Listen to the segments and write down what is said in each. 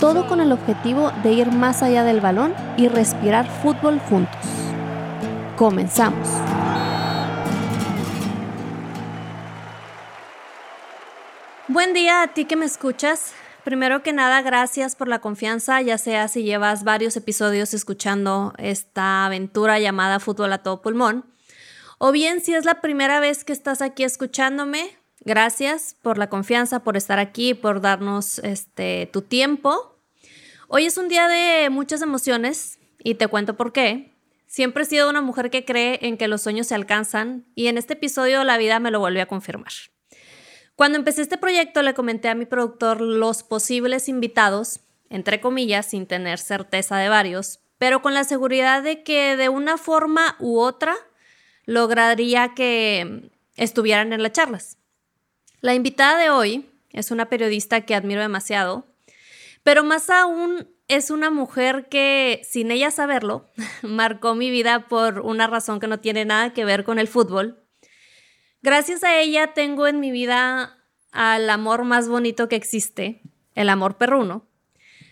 todo con el objetivo de ir más allá del balón y respirar fútbol juntos. Comenzamos. Buen día a ti que me escuchas. Primero que nada, gracias por la confianza, ya sea si llevas varios episodios escuchando esta aventura llamada Fútbol a todo pulmón, o bien si es la primera vez que estás aquí escuchándome, gracias por la confianza, por estar aquí, por darnos este, tu tiempo Hoy es un día de muchas emociones y te cuento por qué. Siempre he sido una mujer que cree en que los sueños se alcanzan y en este episodio la vida me lo volvió a confirmar. Cuando empecé este proyecto le comenté a mi productor los posibles invitados, entre comillas, sin tener certeza de varios, pero con la seguridad de que de una forma u otra lograría que estuvieran en las charlas. La invitada de hoy es una periodista que admiro demasiado, pero más aún es una mujer que, sin ella saberlo, marcó mi vida por una razón que no tiene nada que ver con el fútbol. Gracias a ella tengo en mi vida al amor más bonito que existe, el amor perruno.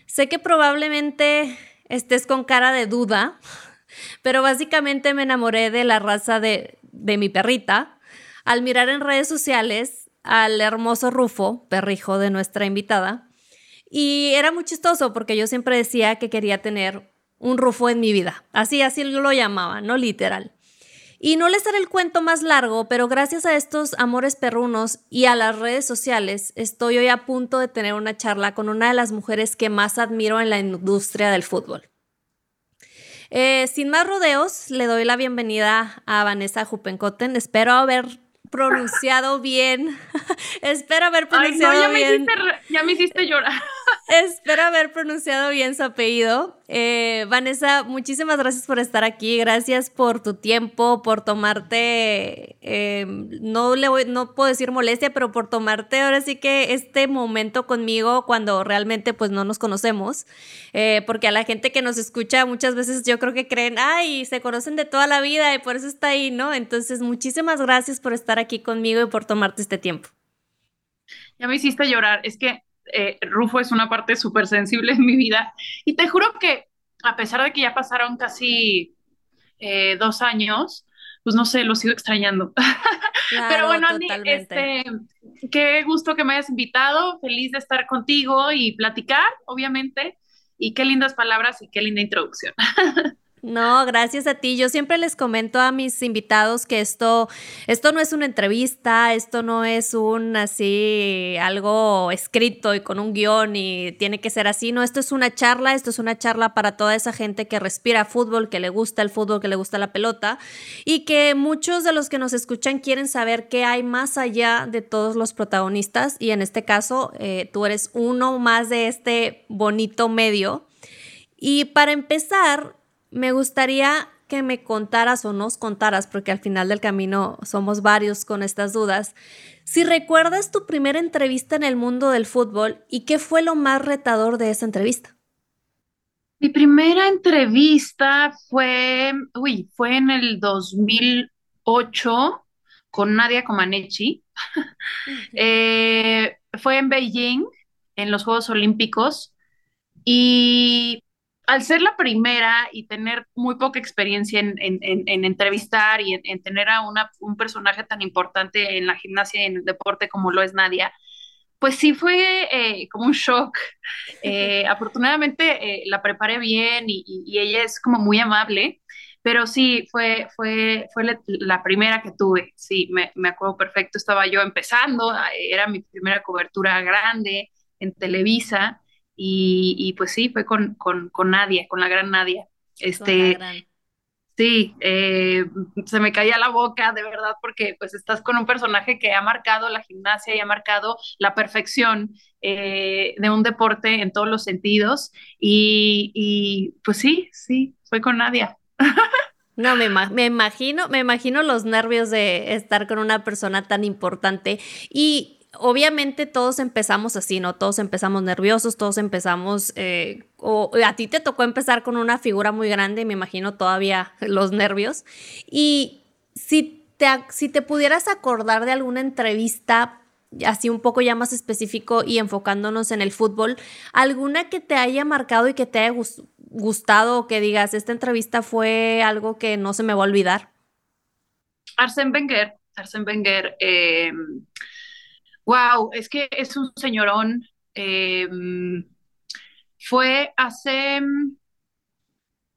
Sé que probablemente estés con cara de duda, pero básicamente me enamoré de la raza de, de mi perrita al mirar en redes sociales al hermoso Rufo, perrijo de nuestra invitada, y era muy chistoso porque yo siempre decía que quería tener un rufo en mi vida. Así, así lo llamaba, no literal. Y no les haré el cuento más largo, pero gracias a estos amores perrunos y a las redes sociales, estoy hoy a punto de tener una charla con una de las mujeres que más admiro en la industria del fútbol. Eh, sin más rodeos, le doy la bienvenida a Vanessa Jupencoten. Espero haber pronunciado bien. Espero haber pronunciado bien. ya me hiciste llorar. Espero haber pronunciado bien su apellido. Eh, Vanessa, muchísimas gracias por estar aquí. Gracias por tu tiempo, por tomarte, eh, no, le voy, no puedo decir molestia, pero por tomarte ahora sí que este momento conmigo cuando realmente pues no nos conocemos. Eh, porque a la gente que nos escucha muchas veces yo creo que creen, ay, se conocen de toda la vida y por eso está ahí, ¿no? Entonces, muchísimas gracias por estar aquí conmigo y por tomarte este tiempo. Ya me hiciste llorar. Es que eh, Rufo es una parte súper sensible en mi vida. Y te juro que a pesar de que ya pasaron casi eh, dos años, pues no sé, lo sigo extrañando. Pero bueno, Andy, este, qué gusto que me hayas invitado, feliz de estar contigo y platicar, obviamente. Y qué lindas palabras y qué linda introducción. No, gracias a ti. Yo siempre les comento a mis invitados que esto, esto no es una entrevista, esto no es un así algo escrito y con un guion y tiene que ser así. No, esto es una charla, esto es una charla para toda esa gente que respira fútbol, que le gusta el fútbol, que le gusta la pelota y que muchos de los que nos escuchan quieren saber qué hay más allá de todos los protagonistas y en este caso eh, tú eres uno más de este bonito medio. Y para empezar, me gustaría que me contaras o nos contaras, porque al final del camino somos varios con estas dudas, si recuerdas tu primera entrevista en el mundo del fútbol y qué fue lo más retador de esa entrevista. Mi primera entrevista fue, uy, fue en el 2008 con Nadia Comaneci. Eh, fue en Beijing, en los Juegos Olímpicos, y al ser la primera y tener muy poca experiencia en, entrevistar y en, tener a una, un personaje tan importante en la gimnasia y en el deporte como lo es Nadia, pues sí fue eh, como un shock. Eh, afortunadamente eh, la preparé bien y, ella es como muy amable, pero sí, fue, fue, fue la, primera que tuve, sí, me, me acuerdo perfecto, estaba yo empezando, era mi primera cobertura grande en Televisa y, pues sí, fue con, con, con, Nadia, con la gran Nadia. Este, Sí, eh, se me caía la boca, de verdad, porque pues estás con un personaje que ha marcado la gimnasia y ha marcado la perfección eh, de un deporte en todos los sentidos. Y, y pues sí, sí, fue con Nadia. No, me, me, imagino, me imagino los nervios de estar con una persona tan importante. Y obviamente todos empezamos así, ¿no? Todos empezamos nerviosos, todos empezamos, eh, o a ti te tocó empezar con una figura muy grande, me imagino todavía los nervios. Y si te, si te pudieras acordar de alguna entrevista así un poco ya más específico y enfocándonos en el fútbol, alguna que te haya marcado y que te haya gustado o que digas, esta entrevista fue algo que no se me va a olvidar? Arsène Wenger, Arsène Wenger, eh, Wow, es que es un señorón. Em, fue hace,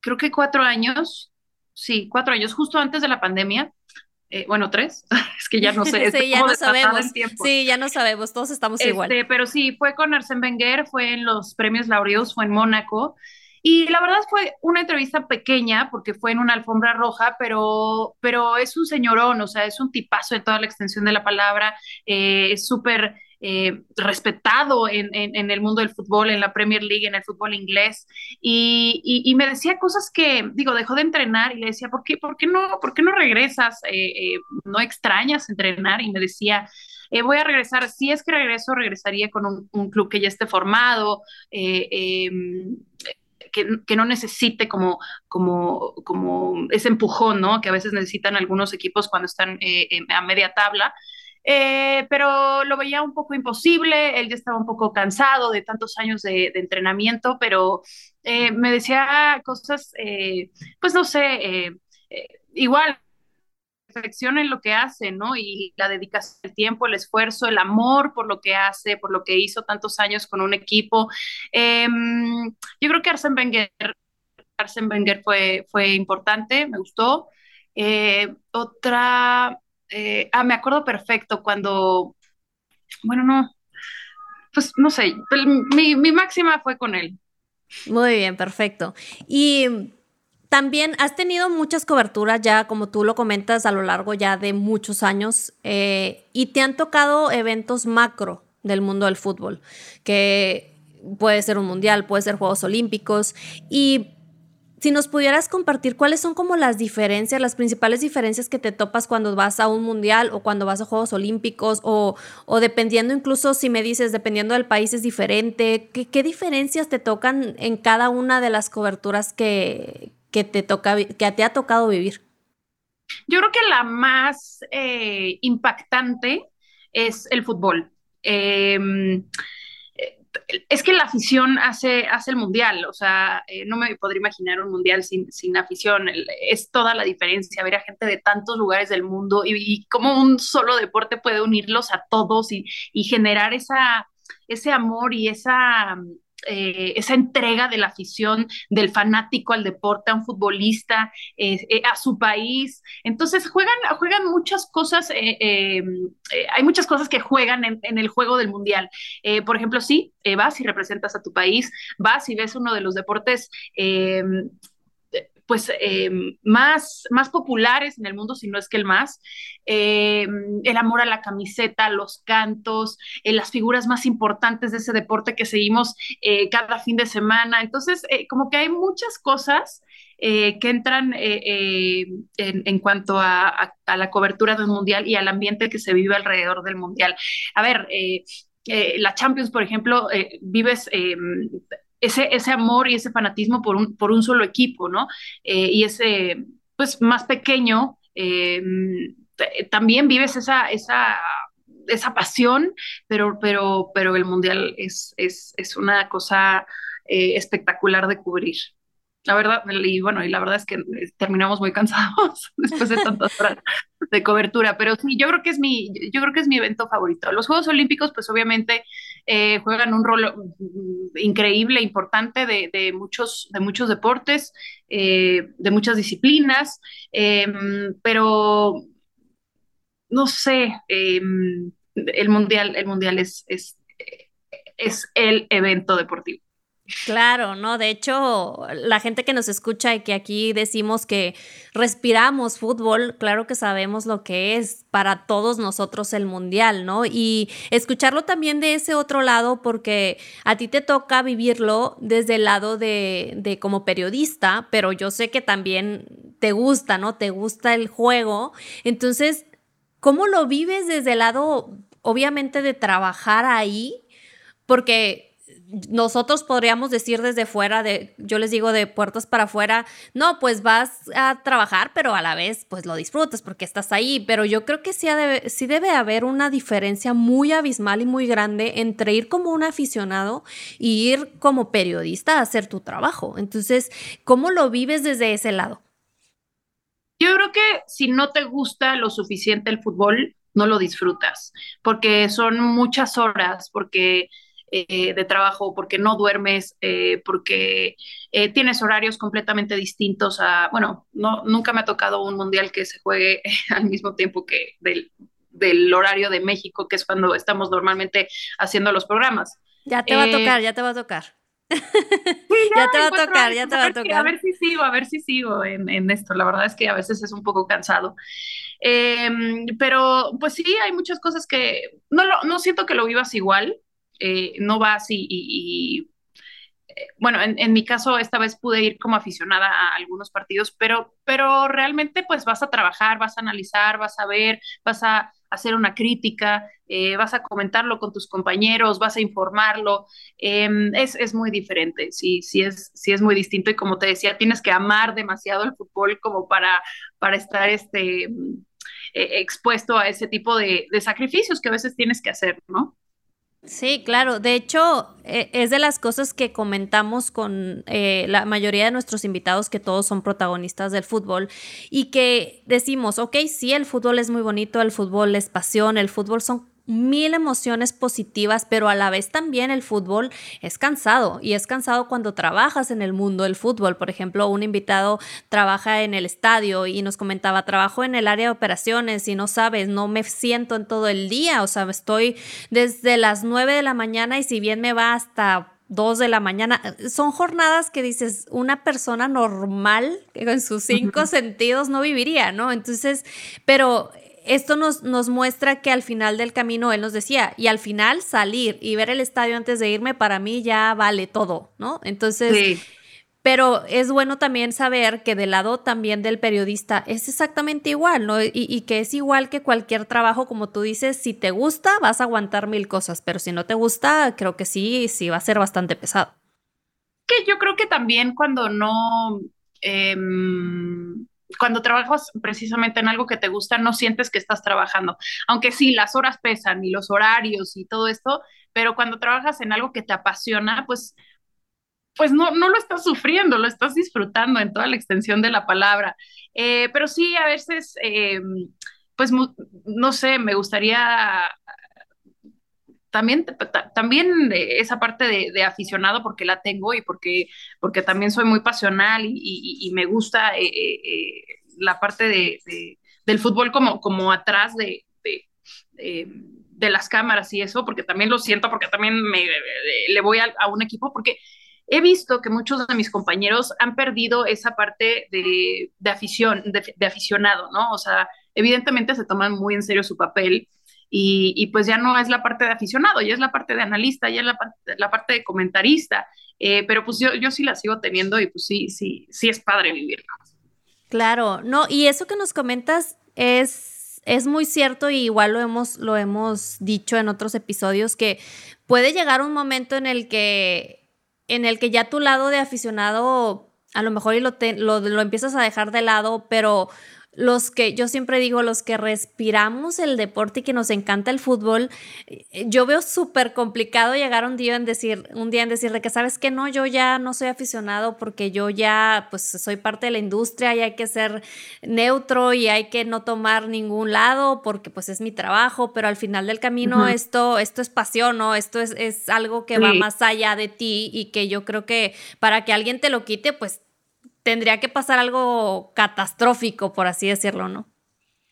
creo que cuatro años, sí, cuatro años, justo antes de la pandemia. Eh, bueno, tres, es que ya no sé. sí, ya no sabemos. Sí, ya no sabemos, todos estamos este, igual. Pero sí, fue con Arsène Wenger, fue en los premios Laureus, fue en Mónaco. Y la verdad fue una entrevista pequeña porque fue en una alfombra roja, pero, pero es un señorón, o sea, es un tipazo en toda la extensión de la palabra, eh, es súper eh, respetado en, en, el mundo del fútbol, en la Premier League, en el fútbol inglés, y, y, me decía cosas que, digo, dejó de entrenar y le decía, ¿por qué, por qué, no, por qué no regresas? Eh, ¿No extrañas entrenar? Y me decía, voy a regresar, si es que regreso, regresaría con un, un club que ya esté formado, em, que, no necesite como, como, como ese empujón, ¿no? Que a veces necesitan algunos equipos cuando están eh, a media tabla. Eh, pero lo veía un poco imposible, él ya estaba un poco cansado de tantos años de, entrenamiento, pero eh, me decía cosas, pues no sé, igual perfección en lo que hace, ¿no? Y la dedicación, el tiempo, el esfuerzo, el amor por lo que hace, por lo que hizo tantos años con un equipo. Em, yo creo que Arsène Wenger, Arsène Wenger fue, fue importante, me gustó. Eh, otra, eh, ah, me acuerdo perfecto cuando, bueno, no, pues no sé, mi, mi máxima fue con él. Muy bien, perfecto. Y también has tenido muchas coberturas ya, como tú lo comentas, a lo largo ya de muchos años eh, y te han tocado eventos macro del mundo del fútbol, que puede ser un mundial, puede ser Juegos Olímpicos. Y si nos pudieras compartir cuáles son como las diferencias, las principales diferencias que te topas cuando vas a un mundial o cuando vas a Juegos Olímpicos o, o dependiendo incluso si me dices, dependiendo del país es diferente, ¿qué, ¿qué, diferencias te tocan en cada una de las coberturas que, que te, toca, que te ha tocado vivir? Yo creo que la más eh, impactante es el fútbol. Em, es que la afición hace, hace el mundial, o sea, eh, no me podría imaginar un mundial sin, sin afición, es toda la diferencia, ver a gente de tantos lugares del mundo y, cómo un solo deporte puede unirlos a todos y, y generar esa, ese amor y esa eh, esa entrega de la afición del fanático al deporte, a un futbolista, eh, eh, a su país. Entonces juegan, juegan muchas cosas, hay muchas cosas que juegan en, en el juego del mundial. por ejemplo, sí, vas y representas a tu país, vas y ves uno de los deportes pues eh, más, más populares en el mundo, si no es que el más. Eh, el amor a la camiseta, los cantos, eh, las figuras más importantes de ese deporte que seguimos cada fin de semana. Entonces, como que hay muchas cosas que entran en, cuanto a, la cobertura del mundial y al ambiente que se vive alrededor del mundial. A ver, la Champions, por ejemplo, vives ese, ese amor y ese fanatismo por un, por un solo equipo, ¿no? Eh, y ese, pues, más pequeño, eh, también vives esa, esa, esa pasión, pero, pero, pero el Mundial es, es, es una cosa eh, espectacular de cubrir. La verdad, y bueno, y la verdad es que terminamos muy cansados después de tantas horas de cobertura, pero sí, yo creo que es mi, yo creo que es mi evento favorito. Los Juegos Olímpicos, pues obviamente eh, juegan un rol mm, increíble, importante de, muchos, de muchos deportes, eh, de muchas disciplinas, em, pero no sé, em, el mundial, el mundial es, es, es el evento deportivo. Claro, ¿no? De hecho, la gente que nos escucha y que aquí decimos que respiramos fútbol, claro que sabemos lo que es para todos nosotros el mundial, ¿no? Y escucharlo también de ese otro lado, porque a ti te toca vivirlo desde el lado de, de como periodista, pero yo sé que también te gusta, ¿no? Te gusta el juego. Entonces, ¿cómo lo vives desde el lado, obviamente, de trabajar ahí? Porque nosotros podríamos decir desde fuera, de, yo les digo de puertas para afuera, no, pues vas a trabajar, pero a la vez pues lo disfrutas porque estás ahí, pero yo creo que sí, debe, sí debe haber una diferencia muy abismal y muy grande entre ir como un aficionado y ir como periodista a hacer tu trabajo. Entonces, ¿cómo lo vives desde ese lado? Yo creo que si no te gusta lo suficiente el fútbol, no lo disfrutas, porque son muchas horas, porque eh, de trabajo, porque no duermes, eh, porque eh, tienes horarios completamente distintos a, bueno, no, nunca me ha tocado un mundial que se juegue al mismo tiempo que del, del horario de México, que es cuando estamos normalmente haciendo los programas. Ya te va a tocar, ya te va a tocar. ya, te va a tocar, ya te va a tocar. A ver si sigo, a ver si sigo en, en esto. La verdad es que a veces es un poco cansado. Em, pero pues sí, hay muchas cosas que no, lo, no siento que lo vivas igual. Eh, no vas y, eh, bueno, en, mi caso esta vez pude ir como aficionada a algunos partidos, pero, pero realmente pues vas a trabajar, vas a analizar, vas a ver, vas a hacer una crítica, eh, vas a comentarlo con tus compañeros, vas a informarlo, em, es, es, muy diferente, sí, sí es, sí es muy distinto y como te decía, tienes que amar demasiado el fútbol como para, para estar este, expuesto a ese tipo de sacrificios que a veces tienes que hacer, ¿no? Sí, claro. De hecho, e, es de las cosas que comentamos con eh, la mayoría de nuestros invitados, que todos son protagonistas del fútbol, y que decimos, ok, sí, el fútbol es muy bonito, el fútbol es pasión, el fútbol son mil emociones positivas, pero a la vez también el fútbol es cansado y es cansado cuando trabajas en el mundo del fútbol. Por ejemplo, un invitado trabaja en el estadio y nos comentaba, trabajo en el área de operaciones y no sabes, no me siento en todo el día, o sea, estoy desde las 9 de la mañana y si bien me va hasta 2 de la mañana. Son jornadas que dices, una persona normal, en sus cinco sentidos, no viviría, ¿no? Entonces, pero esto nos, nos muestra que al final del camino, él nos decía, y al final salir y ver el estadio antes de irme, para mí ya vale todo, ¿no? Entonces, pero es bueno también saber que del lado también del periodista es exactamente igual, ¿no? Y, y, que es igual que cualquier trabajo, como tú dices, si te gusta, vas a aguantar mil cosas, pero si no te gusta, creo que sí, sí va a ser bastante pesado. Que yo creo que también cuando no... Eh, cuando trabajas precisamente en algo que te gusta, no sientes que estás trabajando. Aunque sí, las horas pesan y los horarios y todo esto, pero cuando trabajas en algo que te apasiona, pues, pues no, no lo estás sufriendo, lo estás disfrutando en toda la extensión de la palabra. Eh, pero sí, a veces, eh, pues, no sé, me gustaría también, también esa parte de, aficionado porque la tengo y porque, porque también soy muy pasional y, me gusta eh, eh, eh, la parte de, del fútbol como, como atrás de, de, las cámaras y eso, porque también lo siento, porque también me, le voy a, a, un equipo, porque he visto que muchos de mis compañeros han perdido esa parte de, afición, de aficionado, ¿no? O sea, evidentemente se toman muy en serio su papel y, pues ya no es la parte de aficionado, ya es la parte de analista, ya es la, la parte de comentarista, eh, pero pues yo, yo sí la sigo teniendo y pues sí, sí, sí es padre vivirla. Claro, no, y eso que nos comentas es, es muy cierto y igual lo hemos, lo hemos dicho en otros episodios que puede llegar un momento en el que, en el que ya tu lado de aficionado a lo mejor y lo, lo, lo empiezas a dejar de lado, pero los que, yo siempre digo, los que respiramos el deporte y que nos encanta el fútbol, eh, yo veo súper complicado llegar un día en decir, un día en decir de que sabes que no, yo ya no soy aficionado porque yo ya pues soy parte de la industria y hay que ser neutro y hay que no tomar ningún lado porque pues es mi trabajo, pero al final del camino esto, esto es pasión, ¿no? Esto es, es algo que va más allá de ti y que yo creo que para que alguien te lo quite, pues tendría que pasar algo catastrófico, por así decirlo, ¿no?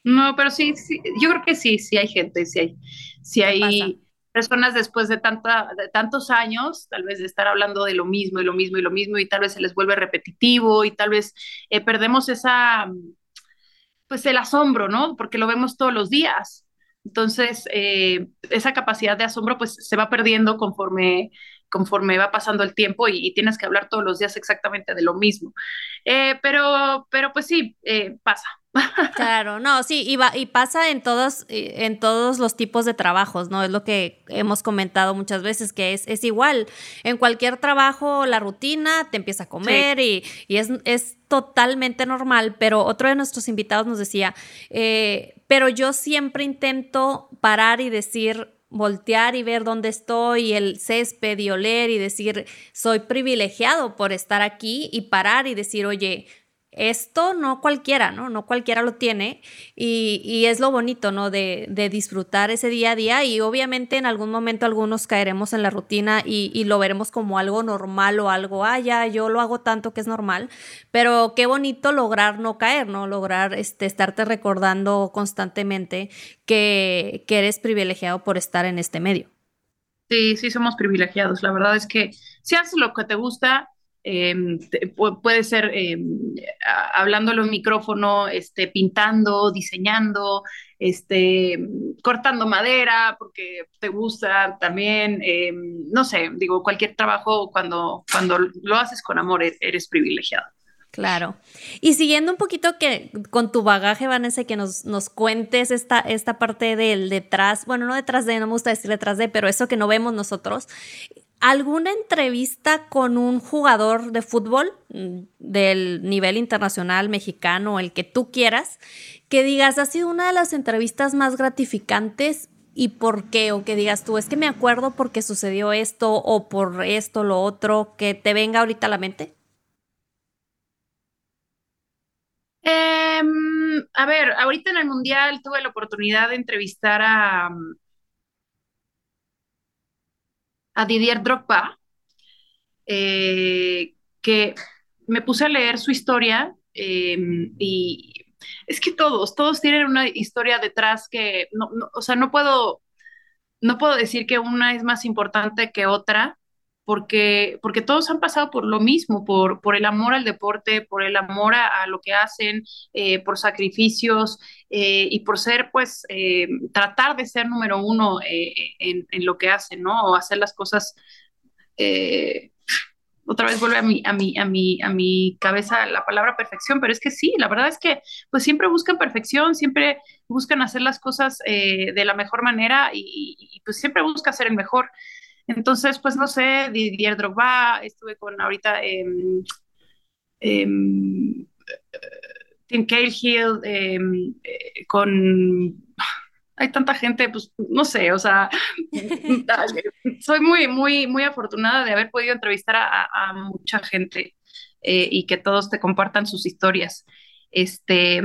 No, pero sí, sí yo creo que sí, sí hay gente, sí hay, sí hay, personas después de, tanta, de tantos años, tal vez de estar hablando de lo mismo y lo mismo y lo mismo, y tal vez se les vuelve repetitivo y tal vez eh, perdemos esa, pues el asombro, ¿no? Porque lo vemos todos los días. Entonces, eh, esa capacidad de asombro pues se va perdiendo conforme, conforme va pasando el tiempo y, y tienes que hablar todos los días exactamente de lo mismo. Eh, pero, pero pues sí, eh, pasa. Claro, no, sí, y, va, y pasa en todos, en todos los tipos de trabajos, ¿no? Es lo que hemos comentado muchas veces, que es, es igual. En cualquier trabajo, la rutina te empieza a comer sí. y, y es, es, totalmente normal, pero otro de nuestros invitados nos decía, eh, pero yo siempre intento parar y decir, voltear y ver dónde estoy, el césped y oler y decir, soy privilegiado por estar aquí y parar y decir, oye, esto no cualquiera, ¿no? No cualquiera lo tiene y, y es lo bonito, ¿no? De, de, disfrutar ese día a día y obviamente en algún momento algunos caeremos en la rutina y, y, lo veremos como algo normal o algo, ah, ya, yo lo hago tanto que es normal, pero qué bonito lograr no caer, ¿no? Lograr este, estarte recordando constantemente que, que eres privilegiado por estar en este medio. Sí, sí, somos privilegiados. La verdad es que si haces lo que te gusta, eh, puede ser eh, hablándolo en micrófono, este, pintando, diseñando, este, cortando madera porque te gusta también, no sé, digo, cualquier trabajo cuando, cuando lo haces con amor e-, eres privilegiado. Claro. Y siguiendo un poquito que con tu bagaje, Vanessa, que nos, nos cuentes esta, esta parte del detrás, bueno, no detrás de, no me gusta decir detrás de, pero eso que no vemos nosotros, ¿Alguna entrevista con un jugador de fútbol mm, del nivel internacional mexicano, el que tú quieras, que digas, ha sido una de las entrevistas más gratificantes y por qué? O que digas tú, es que me acuerdo porque sucedió esto o por esto, lo otro, que te venga ahorita a la mente. Eh, a ver, ahorita en el Mundial tuve la oportunidad de entrevistar a, a Didier Drogba, eh, que me puse a leer su historia eh, y es que todos, todos tienen una historia detrás que, no, no, o sea, no puedo, no puedo decir que una es más importante que otra, porque, porque todos han pasado por lo mismo, por, por el amor al deporte, por el amor a, lo que hacen, eh, por sacrificios eh, y por ser, pues, eh, tratar de ser número uno eh, en, en, lo que hacen, ¿no? O hacer las cosas. Otra vez vuelve a mi, a, mi, a, mi, a mi cabeza la palabra perfección, pero es que sí, la verdad es que pues siempre buscan perfección, siempre buscan hacer las cosas de la mejor manera y, y, pues siempre busca ser el mejor. Entonces, pues no sé, Didier Drogba, estuve con ahorita eh, eh, Tim Cahill, eh, con... Hay tanta gente, pues no sé, o sea, soy muy, muy, muy afortunada de haber podido entrevistar a, a mucha gente eh, y que todos te compartan sus historias. Este,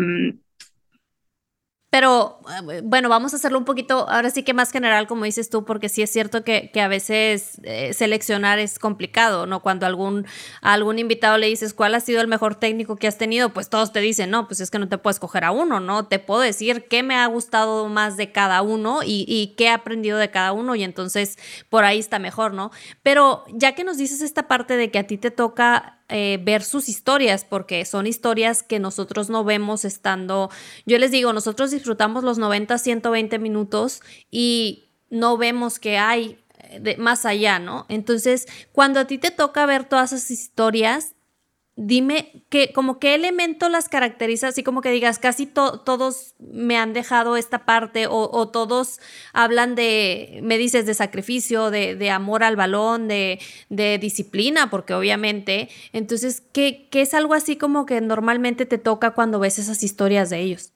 pero bueno, vamos a hacerlo un poquito, ahora sí que más general, como dices tú, porque sí es cierto que, que a veces eh, seleccionar es complicado, ¿no? Cuando algún, a algún invitado le dices cuál ha sido el mejor técnico que has tenido, pues todos te dicen, no, pues es que no te puedes coger a uno, ¿no? Te puedo decir qué me ha gustado más de cada uno y, y qué he aprendido de cada uno y entonces por ahí está mejor, ¿no? Pero ya que nos dices esta parte de que a ti te toca eh, ver sus historias, porque son historias que nosotros no vemos estando, yo les digo, nosotros disfrutamos los 90, 120 minutos y no vemos que hay de, más allá, ¿no? Entonces, cuando a ti te toca ver todas esas historias, dime que como qué elemento las caracteriza, así como que digas, casi to todos me han dejado esta parte o, todos hablan de, me dices, de sacrificio, de, de amor al balón, de, de, disciplina, porque obviamente, entonces, ¿qué, ¿qué es algo así como que normalmente te toca cuando ves esas historias de ellos?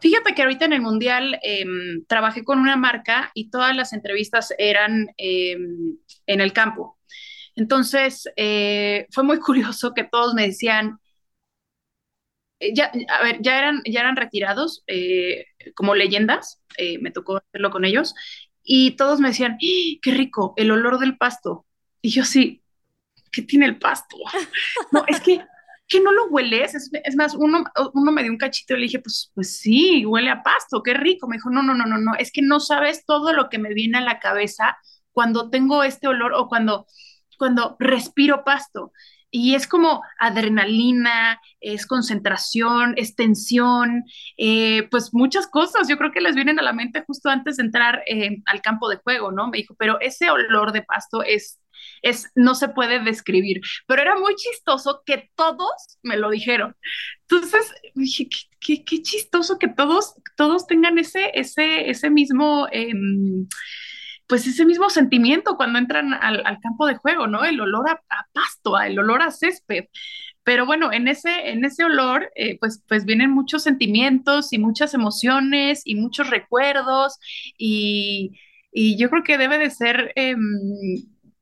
Fíjate que ahorita en el Mundial eh, trabajé con una marca y todas las entrevistas eran eh, en el campo. Entonces, eh, fue muy curioso que todos me decían, eh, ya, a ver, ya eran, ya eran retirados eh, como leyendas, me tocó hacerlo con ellos, y todos me decían, ¡Ah, qué rico, el olor del pasto. Y yo sí, ¿qué tiene el pasto? No, es que ¿qué no lo hueles? Es, es, más, uno, uno me dio un cachito y le dije, pues, pues sí, huele a pasto, qué rico. Me dijo, no, no, no, no, no, es que no sabes todo lo que me viene a la cabeza cuando tengo este olor o cuando, cuando respiro pasto. Y es como adrenalina, es concentración, es tensión, eh, pues muchas cosas. Yo creo que les vienen a la mente justo antes de entrar eh, al campo de juego, ¿no? Me dijo, pero ese olor de pasto es, es, no se puede describir. Pero era muy chistoso que todos me lo dijeron. Entonces dije, qué, qué, chistoso que todos, todos tengan ese, ese, ese mismo... Eh, pues ese mismo sentimiento cuando entran al, campo de juego, ¿no? El olor a, pasto, el olor a césped. Pero bueno, en ese, en ese olor, eh, pues, pues vienen muchos sentimientos y muchas emociones y muchos recuerdos y, yo creo que debe de ser em,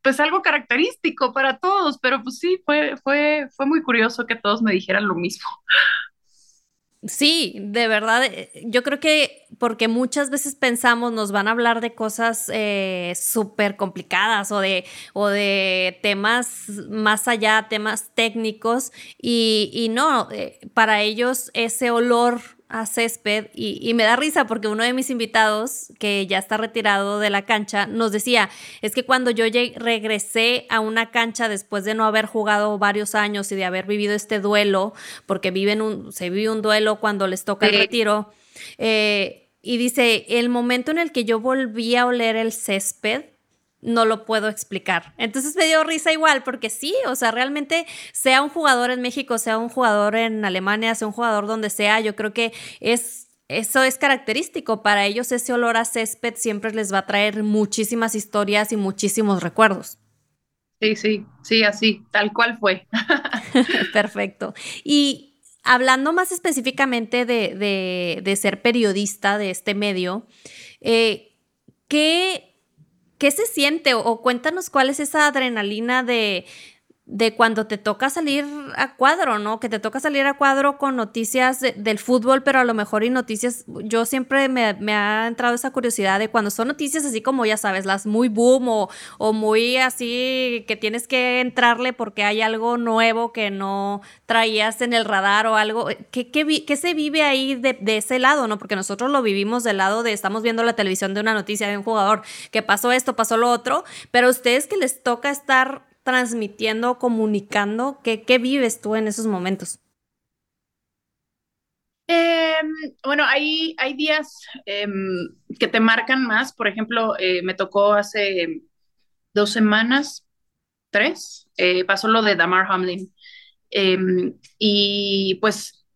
pues algo característico para todos, pero pues sí, fue, fue, fue muy curioso que todos me dijeran lo mismo. Sí, de verdad, eh, yo creo que porque muchas veces pensamos nos van a hablar de cosas eh, súper complicadas o de, o de temas más allá, temas técnicos, y, y no, eh, para ellos ese olor a césped y, me da risa porque uno de mis invitados, que ya está retirado de la cancha, nos decía, es que cuando yo regresé a una cancha después de no haber jugado varios años y de haber vivido este duelo, porque viven un, se vive un duelo cuando les toca el retiro, eh, y dice, el momento en el que yo volví a oler el césped, no lo puedo explicar. Entonces me dio risa igual, porque sí, o sea, realmente sea un jugador en México, sea un jugador en Alemania, sea un jugador donde sea, yo creo que es eso es característico. Para ellos ese olor a césped siempre les va a traer muchísimas historias y muchísimos recuerdos. Sí, sí, sí, así, tal cual fue. Perfecto. Y hablando más específicamente de, de, ser periodista de este medio, eh, ¿qué ¿Qué se siente? O, cuéntanos cuál es esa adrenalina de, de cuando te toca salir a cuadro, ¿no? Que te toca salir a cuadro con noticias del fútbol, pero a lo mejor y noticias, yo siempre me, ha entrado esa curiosidad de cuando son noticias así como ya sabes, las muy boom o, o, muy así que tienes que entrarle porque hay algo nuevo que no traías en el radar o algo, ¿qué, qué, se vive ahí de, de, ese lado, no? Porque nosotros lo vivimos del lado de, estamos viendo la televisión de una noticia de un jugador que pasó esto, pasó lo otro, pero a ustedes que les toca estar transmitiendo, comunicando? ¿Qué, qué vives tú en esos momentos? Em, bueno, hay, hay días em, que te marcan más. Por ejemplo, eh, me tocó hace dos semanas, tres, eh, pasó lo de Damar Hamlin. Em, y pues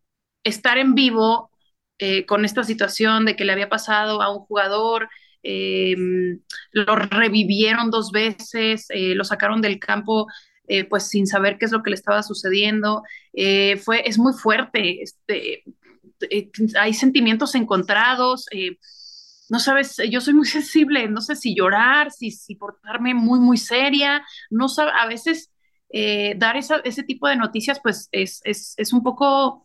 estar en vivo eh, con esta situación de que le había pasado a un jugador, eh, lo revivieron dos veces, eh, lo sacaron del campo eh, pues sin saber qué es lo que le estaba sucediendo. fue, es muy fuerte, este, hay sentimientos encontrados. no sabes, yo soy muy sensible, no sé si llorar, si, si portarme muy, muy seria, no a veces dar ese tipo de noticias pues es, es, es un poco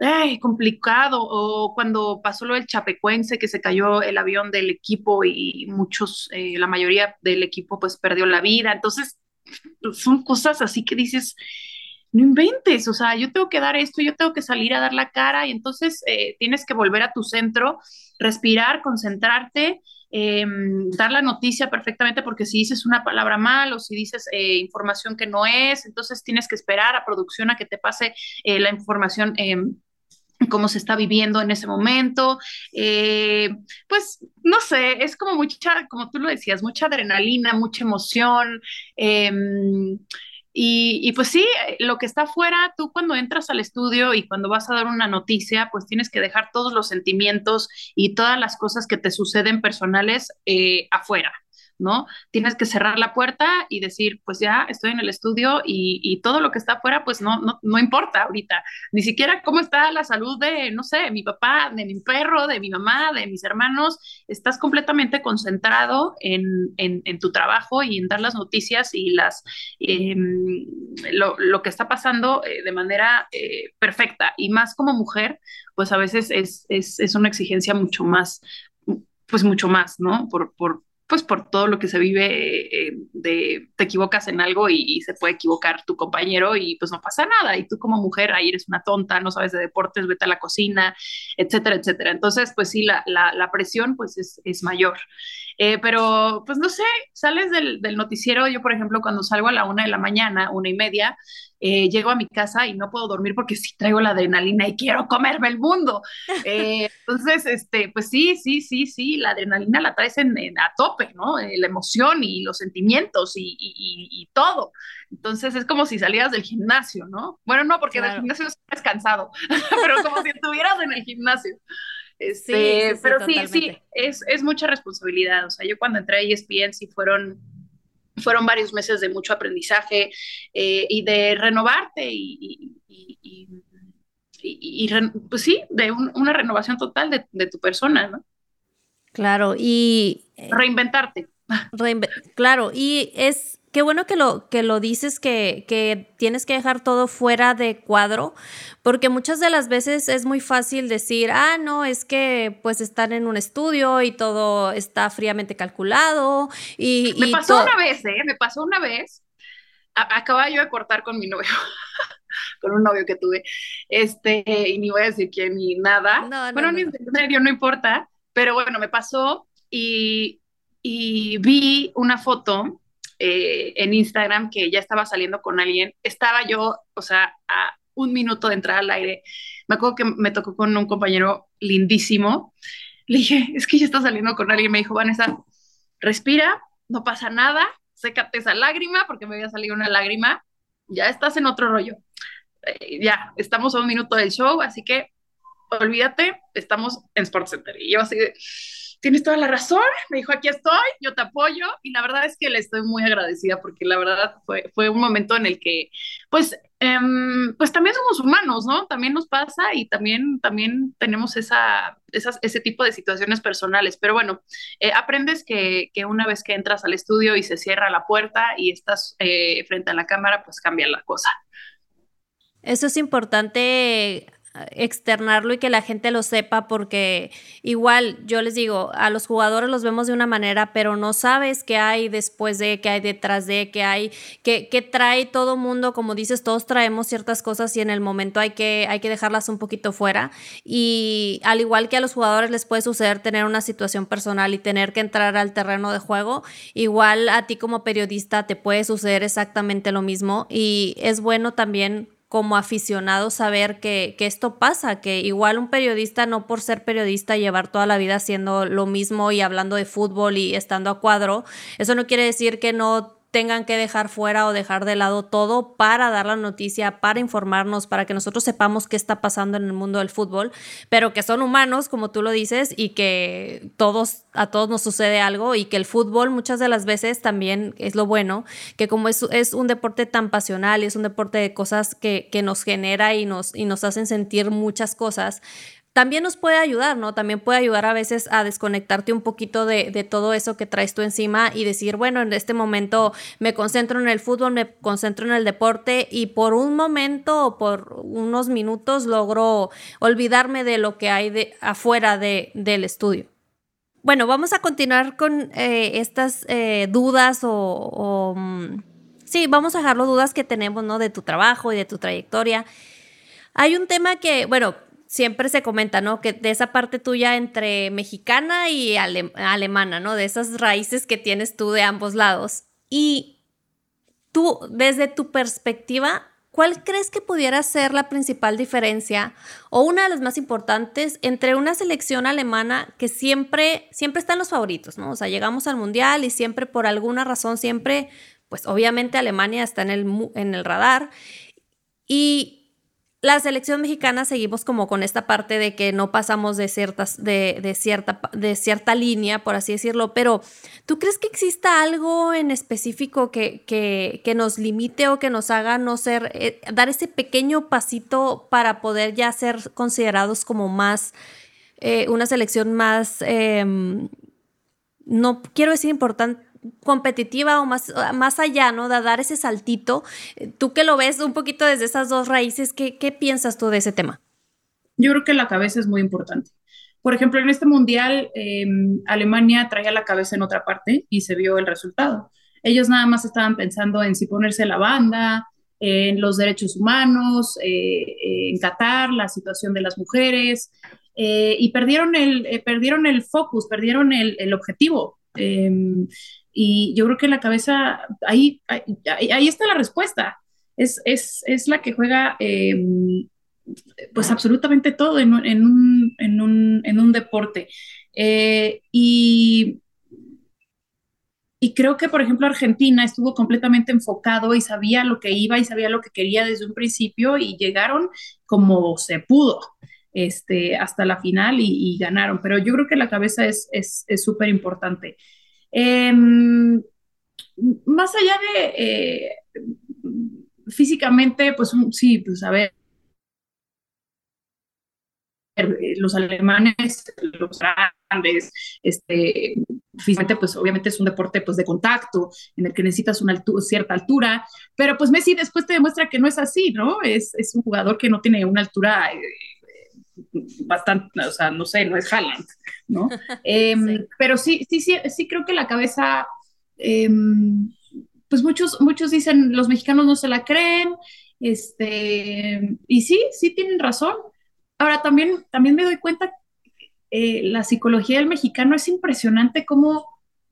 ay, complicado, o cuando pasó lo del Chapecuense, que se cayó el avión del equipo y muchos, eh, la mayoría del equipo pues perdió la vida. Entonces, son cosas así que dices, no inventes, o sea, yo tengo que dar esto, yo tengo que salir a dar la cara y entonces eh, tienes que volver a tu centro, respirar, concentrarte. Em, dar la noticia perfectamente porque si dices una palabra mal o si dices eh, información que no es, entonces tienes que esperar a producción a que te pase la información em, cómo se está viviendo en ese momento. Eh, pues no sé, es como mucha, como tú lo decías, mucha adrenalina, mucha emoción. Y, y, pues sí, lo que está afuera, tú cuando entras al estudio y cuando vas a dar una noticia, pues tienes que dejar todos los sentimientos y todas las cosas que te suceden personales eh, afuera. ¿No? Tienes que cerrar la puerta y decir, pues ya estoy en el estudio y, todo lo que está afuera, pues no, no, importa ahorita, ni siquiera cómo está la salud de, no sé, mi papá, de mi perro, de mi mamá, de mis hermanos, estás completamente concentrado en, tu trabajo y en dar las noticias y las, em, lo, que está pasando eh, de manera eh, perfecta y más como mujer, pues a veces es, una exigencia mucho más, pues mucho más, ¿no? Por, por, pues por todo lo que se vive eh, de te equivocas en algo y, se puede equivocar tu compañero y pues no pasa nada. Y tú como mujer ahí eres una tonta, no sabes de deportes, vete a la cocina, etcétera, etcétera. Entonces, pues sí, la, la, presión pues es, es mayor. Eh, pero pues no sé, sales del, del, noticiero, yo por ejemplo cuando salgo a la una de la mañana, una y media, eh, llego a mi casa y no puedo dormir porque sí traigo la adrenalina y quiero comerme el mundo. Eh, entonces, este, pues sí, sí, sí, sí, la adrenalina la traes en, a tope, ¿no? Eh, la emoción y los sentimientos y, y, todo. Entonces es como si salieras del gimnasio, ¿no? Bueno, no, porque del gimnasio estás cansado, pero como si estuvieras en el gimnasio. Este, pero sí, sí, es, es mucha responsabilidad. O sea, yo cuando entré a ESPN sí fueron fueron varios meses de mucho aprendizaje eh, y de renovarte y, pues sí, de una renovación total de, tu persona, ¿no? Claro, y... Eh, Reinventarte. claro, y es qué bueno que lo, que lo dices, que, que, tienes que dejar todo fuera de cuadro, porque muchas de las veces es muy fácil decir, ah, no, es que pues están en un estudio y todo está fríamente calculado. Y, Me pasó una vez, ¿eh? Me pasó una vez. acababa yo de cortar con mi novio. con un novio que tuve, este, y ni voy a decir quién ni nada. No, no, bueno, ni en serio, no importa, pero bueno, me pasó y, y vi una foto eh, en Instagram que ya estaba saliendo con alguien. Estaba yo, o sea, a un minuto de entrar al aire. Me acuerdo que me tocó con un compañero lindísimo. Le dije, es que ya está saliendo con alguien. Me dijo, Vanessa, respira, no pasa nada, sécate esa lágrima, porque me había salido una lágrima. Ya estás en otro rollo. Eh, ya, estamos a un minuto del show, así que olvídate, estamos en Sports Center. Y yo así de tienes toda la razón, me dijo, aquí estoy, yo te apoyo, y la verdad es que le estoy muy agradecida porque la verdad fue, fue un momento en el que, pues, em, pues también somos humanos, ¿no? También nos pasa y también, también tenemos esa, esas, ese tipo de situaciones personales, pero bueno, eh, aprendes que, que, una vez que entras al estudio y se cierra la puerta y estás eh, frente a la cámara, pues cambia la cosa. Eso es importante externarlo y que la gente lo sepa porque igual yo les digo, a los jugadores los vemos de una manera, pero no sabes qué hay después de, qué hay detrás de, qué hay, qué, qué trae todo mundo, como dices, todos traemos ciertas cosas y en el momento hay que, hay que dejarlas un poquito fuera. Y al igual que a los jugadores les puede suceder tener una situación personal y tener que entrar al terreno de juego, igual a ti como periodista te puede suceder exactamente lo mismo. Y es bueno también como aficionado saber que, que, esto pasa, que igual un periodista no por ser periodista llevar toda la vida haciendo lo mismo y hablando de fútbol y estando a cuadro, eso no quiere decir que no tengan que dejar fuera o dejar de lado todo para dar la noticia, para informarnos, para que nosotros sepamos qué está pasando en el mundo del fútbol, pero que son humanos, como tú lo dices, y que todos, a todos nos sucede algo y que el fútbol muchas de las veces también es lo bueno, que como es, un deporte tan pasional y es un deporte de cosas que, que nos genera y nos, y nos hacen sentir muchas cosas, también nos puede ayudar, ¿no? También puede ayudar a veces a desconectarte un poquito de, todo eso que traes tú encima y decir, bueno, en este momento me concentro en el fútbol, me concentro en el deporte y por un momento o por unos minutos logro olvidarme de lo que hay de, afuera de, del estudio. Bueno, vamos a continuar con eh, estas eh, dudas o, o mm, sí, vamos a dejar las dudas que tenemos, ¿no? De tu trabajo y de tu trayectoria. Hay un tema que, bueno, siempre se comenta, ¿no? Que de esa parte tuya entre mexicana y alemana, ¿no? De esas raíces que tienes tú de ambos lados. Y tú, desde tu perspectiva, ¿cuál crees que pudiera ser la principal diferencia o una de las más importantes entre una selección alemana que siempre, siempre está en los favoritos, ¿no? O sea, llegamos al mundial y siempre por alguna razón, siempre, pues obviamente Alemania está en el, en el radar. Y la selección mexicana seguimos como con esta parte de que no pasamos de, ciertas, de, cierta, de cierta línea, por así decirlo, pero ¿tú crees que exista algo en específico que, que, nos limite o que nos haga no ser, eh, dar ese pequeño pasito para poder ya ser considerados como más, eh, una selección más, em, no quiero decir importante, competitiva o más, más allá, ¿no? De dar ese saltito. Tú que lo ves un poquito desde esas dos raíces, ¿qué, qué piensas tú de ese tema? Yo creo que la cabeza es muy importante. por ejemplo, en este mundial, em, Alemania traía la cabeza en otra parte y se vio el resultado. Ellos nada más estaban pensando en si ponerse la banda, en los derechos humanos, eh, en Qatar, la situación de las mujeres, eh, y perdieron el, eh, perdieron el focus, perdieron el, el objetivo. Y yo creo que la cabeza, ahí, ahí, está la respuesta. Es, es, es la que juega em, pues absolutamente todo en, en, un, en, un, en un, deporte. y y creo que, por ejemplo, Argentina estuvo completamente enfocado y sabía lo que iba y sabía lo que quería desde un principio y llegaron como se pudo este, hasta la final y, ganaron. Pero yo creo que la cabeza es súper es, importante. Em, más allá de eh, físicamente, pues sí, pues a ver, eh, los alemanes, los grandes, este, físicamente, pues obviamente es un deporte pues de contacto, en el que necesitas una cierta altura, pero pues Messi después te demuestra que no es así, ¿no? Es, es un jugador que no tiene una altura eh, bastante, o sea, no sé, no es Haaland, ¿no? Em, pero sí, sí, sí, sí creo que la cabeza, em, pues muchos, muchos dicen, los mexicanos no se la creen, este, y sí, sí tienen razón, Ahora, también, también me doy cuenta eh, la psicología del mexicano es impresionante cómo,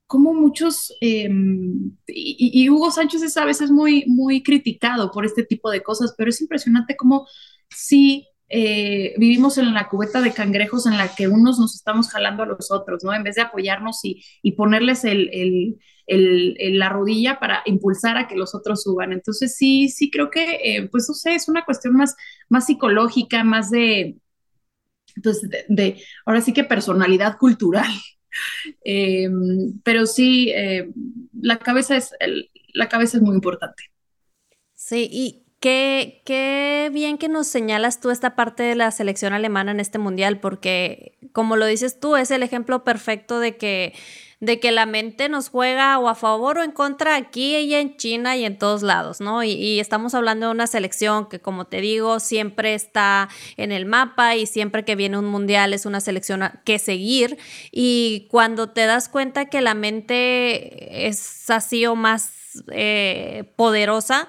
cómo muchos, em, y, Hugo Sánchez es a veces muy, muy criticado por este tipo de cosas, pero es impresionante cómo sí eh, vivimos en la cubeta de cangrejos en la que unos nos estamos jalando a los otros, ¿no? En vez de apoyarnos y, ponerles el, la rodilla para impulsar a que los otros suban. Entonces sí, sí creo que, eh, pues no sé, es una cuestión más, más psicológica, más de, pues de, ahora sí que personalidad cultural. Eh, pero sí, la, cabeza es, la cabeza es muy importante. Sí, y Qué, bien que nos señalas tú esta parte de la selección alemana en este mundial, porque como lo dices tú, es el ejemplo perfecto de que de que la mente nos juega o a favor o en contra aquí y en China y en todos lados, ¿no? Y, estamos hablando de una selección que, como te digo, siempre está en el mapa y siempre que viene un mundial es una selección que seguir. Y cuando te das cuenta que la mente es así o más eh, poderosa,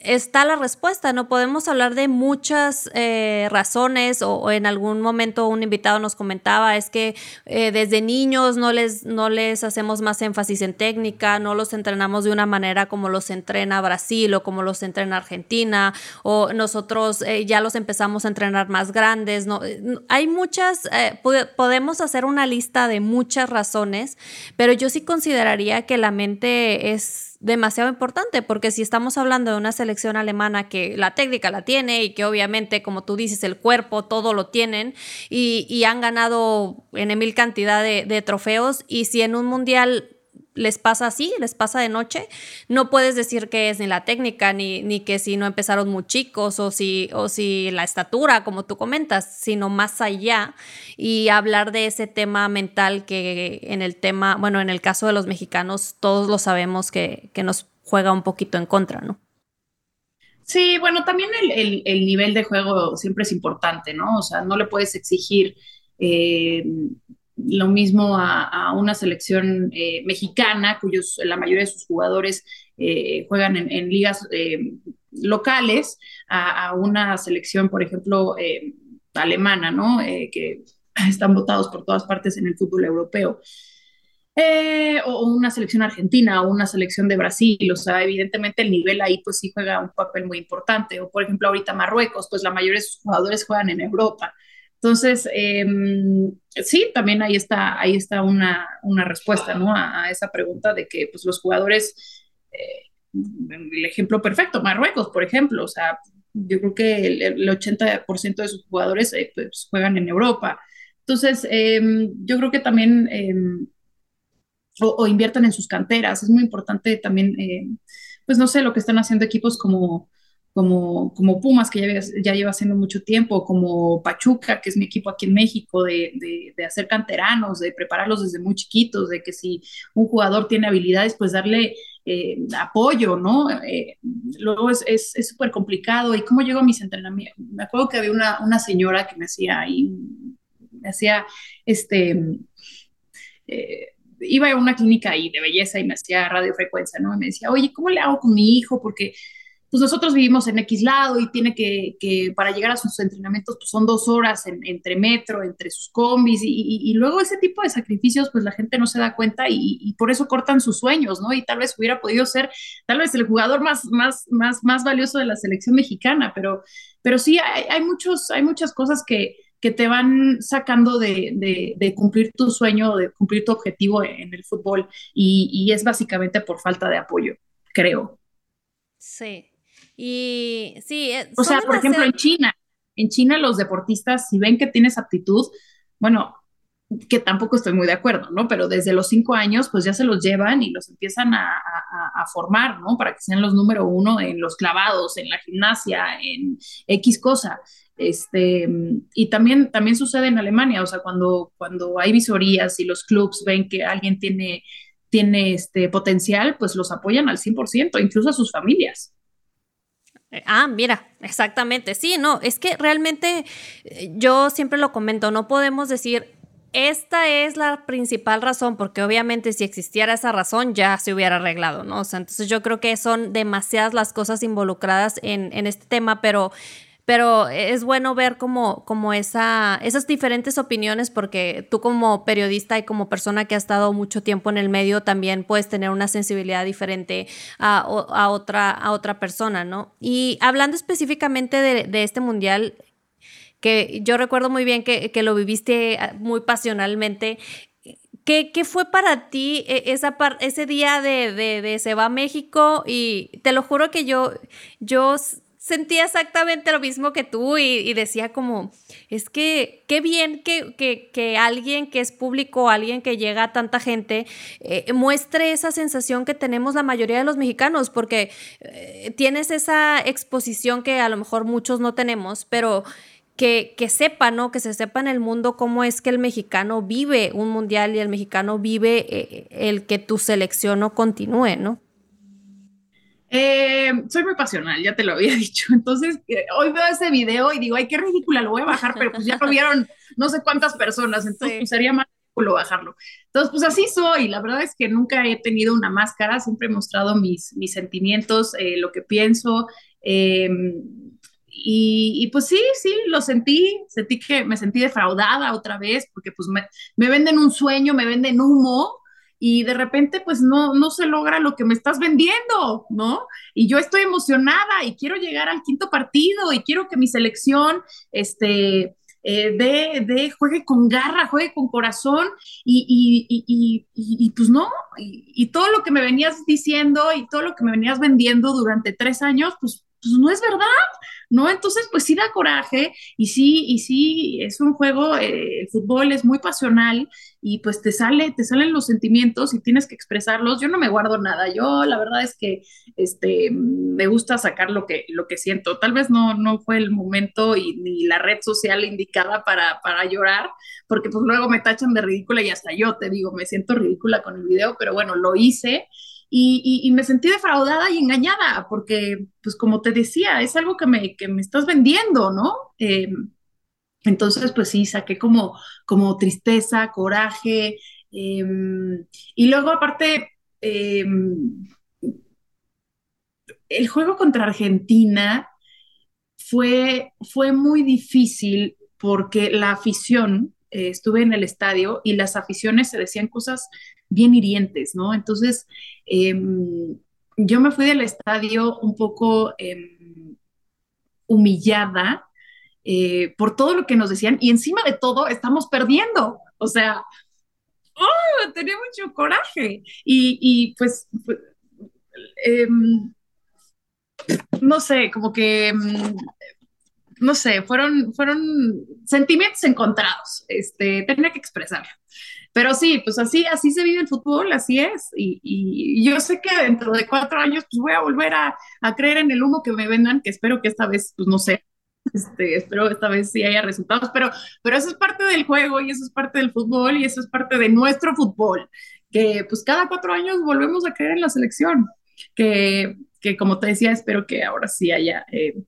está la respuesta, no podemos hablar de muchas eh, razones o, en algún momento un invitado nos comentaba es que eh, desde niños no les, no les hacemos más énfasis en técnica, no los entrenamos de una manera como los entrena Brasil o como los entrena Argentina o nosotros eh, ya los empezamos a entrenar más grandes, no, hay muchas, podemos hacer una lista de muchas razones, pero yo sí consideraría que la mente es demasiado importante porque si estamos hablando de una selección alemana que la técnica la tiene y que obviamente, como tú dices, el cuerpo, todo lo tienen y, han ganado en mil cantidad de trofeos y si en un mundial les pasa así, les pasa de noche, no puedes decir que es ni la técnica, ni, ni que si no empezaron muy chicos o si, o si la estatura, como tú comentas, sino más allá y hablar de ese tema mental que en el tema, bueno, en el caso de los mexicanos, todos lo sabemos que, que nos juega un poquito en contra, ¿no? Sí, bueno, también el, el, nivel de juego siempre es importante, ¿no? O sea, no le puedes exigir eh, lo mismo a, una selección eh, mexicana, cuyos la mayoría de sus jugadores eh, juegan en, ligas eh, locales, a, una selección, por ejemplo, alemana, ¿no? que están votados por todas partes en el fútbol europeo. o una selección argentina o una selección de Brasil, o sea, evidentemente el nivel ahí pues sí juega un papel muy importante, o por ejemplo ahorita Marruecos, pues la mayoría de sus jugadores juegan en Europa, entonces, em, sí, también ahí está, ahí está una, una respuesta ¿no? a, esa pregunta de que pues, los jugadores, eh, el ejemplo perfecto, Marruecos, por ejemplo, o sea, yo creo que el, 80% de sus jugadores eh, pues, juegan en Europa. Entonces, em, yo creo que también, em, o, o, inviertan en sus canteras, es muy importante también, pues no sé, lo que están haciendo equipos como como, como Pumas, que ya, ya, lleva haciendo mucho tiempo, como Pachuca, que es mi equipo aquí en México, de, de, hacer canteranos, de prepararlos desde muy chiquitos, de que si un jugador tiene habilidades, pues darle eh, apoyo, ¿no? Eh, luego es súper es, complicado. ¿Y cómo llego a mis entrenamientos? Me acuerdo que había una, una señora que me hacía ahí Me hacía, este, eh, iba a una clínica ahí de belleza y me hacía radiofrecuencia, ¿no? Y me decía, oye, ¿cómo le hago con mi hijo? Porque pues nosotros vivimos en X lado y tiene que, que para llegar a sus entrenamientos, pues son dos horas en, entre metro, entre sus combis y, luego ese tipo de sacrificios, pues la gente no se da cuenta y, por eso cortan sus sueños, ¿no? Y tal vez hubiera podido ser, tal vez el jugador más, más, más, más valioso de la selección mexicana, pero, pero sí, hay, hay muchos, hay muchas cosas que, que te van sacando de, de, de, cumplir tu sueño, de cumplir tu objetivo en el fútbol y, es básicamente por falta de apoyo, creo. Sí, y sí. Eh, o sea, por ejemplo, en China, en China los deportistas, si ven que tienes aptitud, bueno, que tampoco estoy muy de acuerdo, ¿no? Pero desde los cinco años, pues ya se los llevan y los empiezan a, a, a, formar, ¿no? Para que sean los número uno en los clavados, en la gimnasia, en X cosa. Este, y también, también sucede en Alemania, o sea, cuando, cuando hay visorías y los clubs ven que alguien tiene, tiene este potencial, pues los apoyan al 100%, incluso a sus familias. Eh, ah, mira, exactamente. Sí, no, es que realmente eh, yo siempre lo comento, no podemos decir, esta es la principal razón, porque obviamente si existiera esa razón ya se hubiera arreglado, ¿no? Entonces yo creo que son demasiadas las cosas involucradas en este tema, pero pero es bueno ver como, como esa, esas diferentes opiniones porque tú como periodista y como persona que ha estado mucho tiempo en el medio también puedes tener una sensibilidad diferente a, a otra, a otra persona, ¿no? Y hablando específicamente de, de este mundial, que yo recuerdo muy bien que, que lo viviste muy pasionalmente, ¿Qué, ¿Qué, fue para ti e, esa ese día de, de, de, Se va a México? Y te lo juro que yo, yo sentía exactamente lo mismo que tú y, decía como, es que qué bien que, que, alguien que es público, alguien que llega a tanta gente, eh, muestre esa sensación que tenemos la mayoría de los mexicanos, porque eh, tienes esa exposición que a lo mejor muchos no tenemos, pero... Que, que, sepa, ¿no? Que se sepa en el mundo cómo es que el mexicano vive un mundial y el mexicano vive eh, el que tu selección no continúe, ¿no? Eh, soy muy pasional, ya te lo había dicho. Entonces, eh, hoy veo ese video y digo, ay, qué ridícula, lo voy a bajar, pero pues ya lo vieron no sé cuántas personas, entonces pues, sería más ridículo bajarlo. Entonces, pues así soy. La verdad es que nunca he tenido una máscara, siempre he mostrado mis, mis sentimientos, eh, lo que pienso. Em, y, y, pues sí, sí, lo sentí, sentí que me sentí defraudada otra vez, porque pues me, me venden un sueño, me venden humo, y de repente pues no, no se logra lo que me estás vendiendo, ¿no? Y yo estoy emocionada y quiero llegar al quinto partido y quiero que mi selección, este, eh, de, de, juegue con garra, juegue con corazón y, y, y, y pues no, y, todo lo que me venías diciendo y todo lo que me venías vendiendo durante tres años, pues, pues no es verdad, ¿no? Entonces, pues sí da coraje y sí, y sí, es un juego, eh, el fútbol es muy pasional y pues te sale, te salen los sentimientos y tienes que expresarlos. Yo no me guardo nada, yo la verdad es que este, me gusta sacar lo que, lo que siento. Tal vez no, no fue el momento y ni la red social indicada para, para llorar, porque pues luego me tachan de ridícula y hasta yo te digo, me siento ridícula con el video, pero bueno, lo hice y, me sentí defraudada y engañada, porque, pues como te decía, es algo que me, que me estás vendiendo, ¿no? Eh, entonces, pues sí, saqué como, como tristeza, coraje, eh, y luego aparte, eh, el juego contra Argentina fue, fue muy difícil porque la afición, estuve en el estadio y las aficiones se decían cosas bien hirientes, ¿no? Entonces, em, yo me fui del estadio un poco em, humillada eh, por todo lo que nos decían y encima de todo estamos perdiendo, o sea, ¡oh! tenía mucho coraje y, pues, em, no sé, como que no sé, fueron, fueron sentimientos encontrados, este, tenía que expresarlo. Pero sí, pues así, así se vive el fútbol, así es. Y, y yo sé que dentro de cuatro años pues voy a volver a, a, creer en el humo que me vendan, que espero que esta vez, pues no sé, este, espero esta vez sí haya resultados, pero, pero eso es parte del juego y eso es parte del fútbol y eso es parte de nuestro fútbol, que pues cada cuatro años volvemos a creer en la selección, que, que como te decía, espero que ahora sí haya... Eh,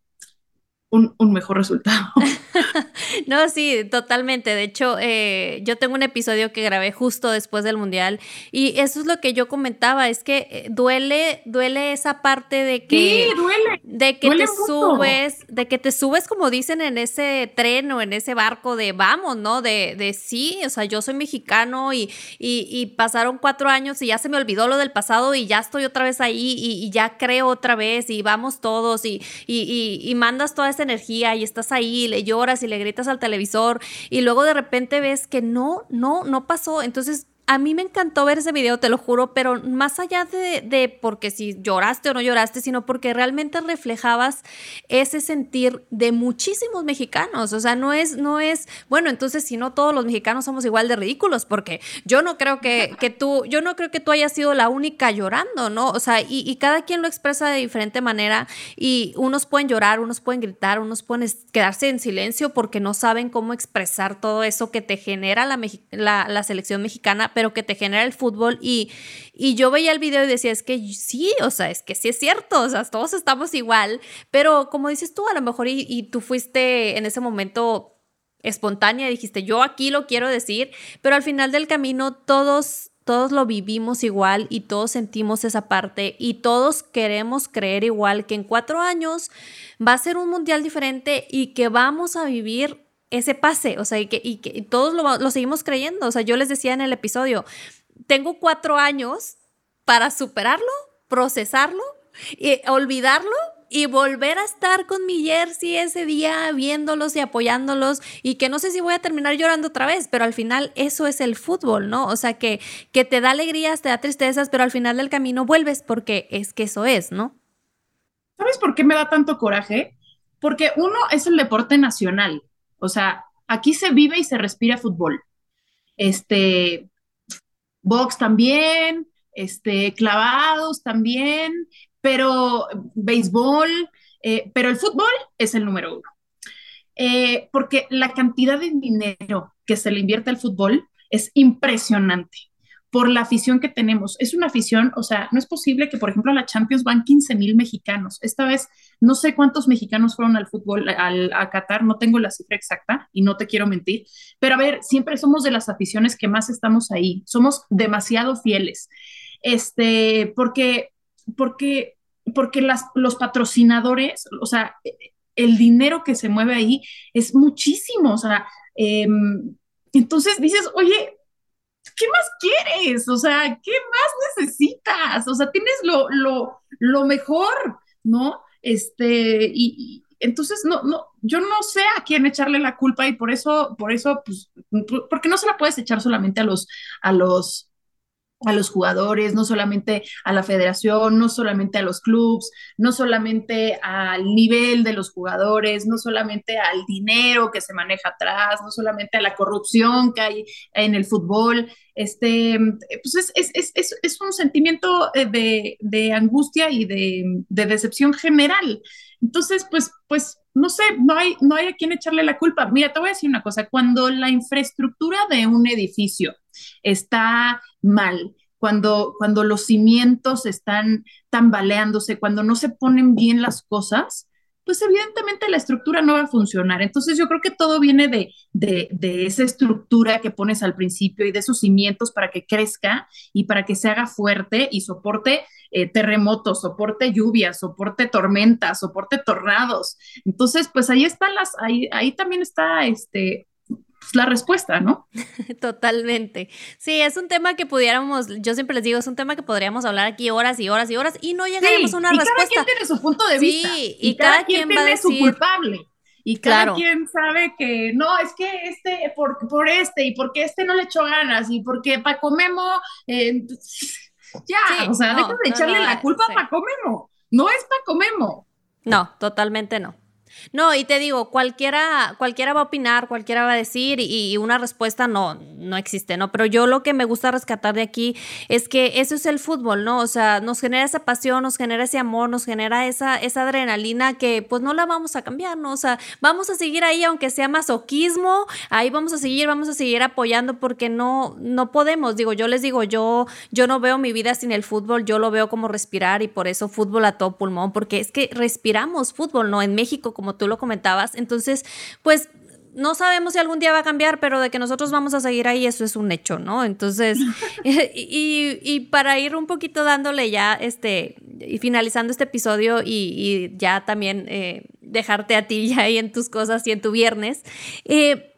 un, mejor resultado. no, sí, totalmente. De hecho, eh, yo tengo un episodio que grabé justo después del Mundial y eso es lo que yo comentaba, es que eh, duele, duele esa parte de que... duele. De que te subes, de que te subes como dicen en ese tren o en ese barco de vamos, ¿no? De, de sí, o sea, yo soy mexicano y, y, pasaron cuatro años y ya se me olvidó lo del pasado y ya estoy otra vez ahí y, ya creo otra vez y vamos todos y, y, mandas toda energía y estás ahí, le lloras y le gritas al televisor y luego de repente ves que no, no, no pasó. Entonces a mí me encantó ver ese video, te lo juro, pero más allá de, de, porque si lloraste o no lloraste, sino porque realmente reflejabas ese sentir de muchísimos mexicanos. O sea, no es, no es, bueno, entonces si no todos los mexicanos somos igual de ridículos, porque yo no creo que, que tú, yo no creo que tú hayas sido la única llorando, ¿no? O sea, y, y cada quien lo expresa de diferente manera y unos pueden llorar, unos pueden gritar, unos pueden quedarse en silencio porque no saben cómo expresar todo eso que te genera la, la, la selección mexicana pero que te genera el fútbol. Y, y yo veía el video y decía, es que sí, o sea, es que sí es cierto, o sea, todos estamos igual, pero como dices tú, a lo mejor y, tú fuiste en ese momento espontánea y dijiste, yo aquí lo quiero decir, pero al final del camino todos todos lo vivimos igual y todos sentimos esa parte y todos queremos creer igual que en cuatro años va a ser un mundial diferente y que vamos a vivir ese pase, o sea, y que, y que todos lo, seguimos creyendo. O sea, yo les decía en el episodio, tengo cuatro años para superarlo, procesarlo, y olvidarlo y volver a estar con mi jersey ese día viéndolos y apoyándolos y que no sé si voy a terminar llorando otra vez, pero al final eso es el fútbol, ¿no? O sea, que, que te da alegrías, te da tristezas, pero al final del camino vuelves porque es que eso es, ¿no? ¿Sabes por qué me da tanto coraje? Porque uno es el deporte nacional o sea, aquí se vive y se respira fútbol. Este, box también, este, clavados también, pero béisbol, eh, pero el fútbol es el número uno. Eh, porque la cantidad de dinero que se le invierte al fútbol es impresionante por la afición que tenemos. Es una afición, o sea, no es posible que, por ejemplo, a la Champions van 15 mil mexicanos. Esta vez no sé cuántos mexicanos fueron al fútbol, al, a Qatar, no tengo la cifra exacta y no te quiero mentir, pero a ver, siempre somos de las aficiones que más estamos ahí, somos demasiado fieles, este, porque, porque, porque las, los patrocinadores, o sea, el dinero que se mueve ahí es muchísimo, o sea, em, entonces dices, oye, ¿qué más quieres? O sea, ¿qué más necesitas? O sea, tienes lo, lo, lo mejor, ¿no? Este, y, entonces no, no, yo no sé a quién echarle la culpa y por eso, por eso, pues, porque no se la puedes echar solamente a los, a los, a los jugadores, no solamente a la federación, no solamente a los clubes, no solamente al nivel de los jugadores, no solamente al dinero que se maneja atrás, no solamente a la corrupción que hay en el fútbol. Este, pues es, es, es, es un sentimiento eh, de, de angustia y de, de, decepción general. Entonces, pues, pues, no sé, no hay, no hay a quien echarle la culpa. Mira, te voy a decir una cosa, cuando la infraestructura de un edificio está mal, cuando, cuando los cimientos están tambaleándose, cuando no se ponen bien las cosas, pues evidentemente la estructura no va a funcionar. Entonces yo creo que todo viene de, de, esa estructura que pones al principio y de esos cimientos para que crezca y para que se haga fuerte y soporte eh, terremotos, soporte lluvias, soporte tormentas, soporte tornados. Entonces, pues ahí están las, ahí, ahí también está este, pues, la respuesta, ¿no? Totalmente. Sí, es un tema que pudiéramos, yo siempre les digo, es un tema que podríamos hablar aquí horas y horas y horas y no llegaremos a una respuesta. Cada quien tiene su punto de vista. Sí, y, cada, quien, va a decir, su culpable. Y cada quien sabe que no, es que este, por, por este, y porque este no le echó ganas, y porque Paco Memo, eh, ya, o sea, deja de echarle la culpa a Paco Memo. No es Paco Memo. No, totalmente no. No, y te digo, cualquiera, cualquiera va a opinar, cualquiera va a decir y, una respuesta no, no existe, ¿no? Pero yo lo que me gusta rescatar de aquí es que eso es el fútbol, ¿no? O sea, nos genera esa pasión, nos genera ese amor, nos genera esa, esa adrenalina que pues no la vamos a cambiar, ¿no? O sea, vamos a seguir ahí aunque sea masoquismo, ahí vamos a seguir, vamos a seguir apoyando porque no, no podemos, digo, yo les digo, yo, yo no veo mi vida sin el fútbol, yo lo veo como respirar y por eso fútbol a todo pulmón, porque es que respiramos fútbol, ¿no? En México como tú lo comentabas. Entonces, pues no sabemos si algún día va a cambiar, pero de que nosotros vamos a seguir ahí, eso es un hecho, ¿no? Entonces, y, para ir un poquito dándole ya, este, y finalizando este episodio y, ya también eh, dejarte a ti ya ahí en tus cosas y en tu viernes, eh,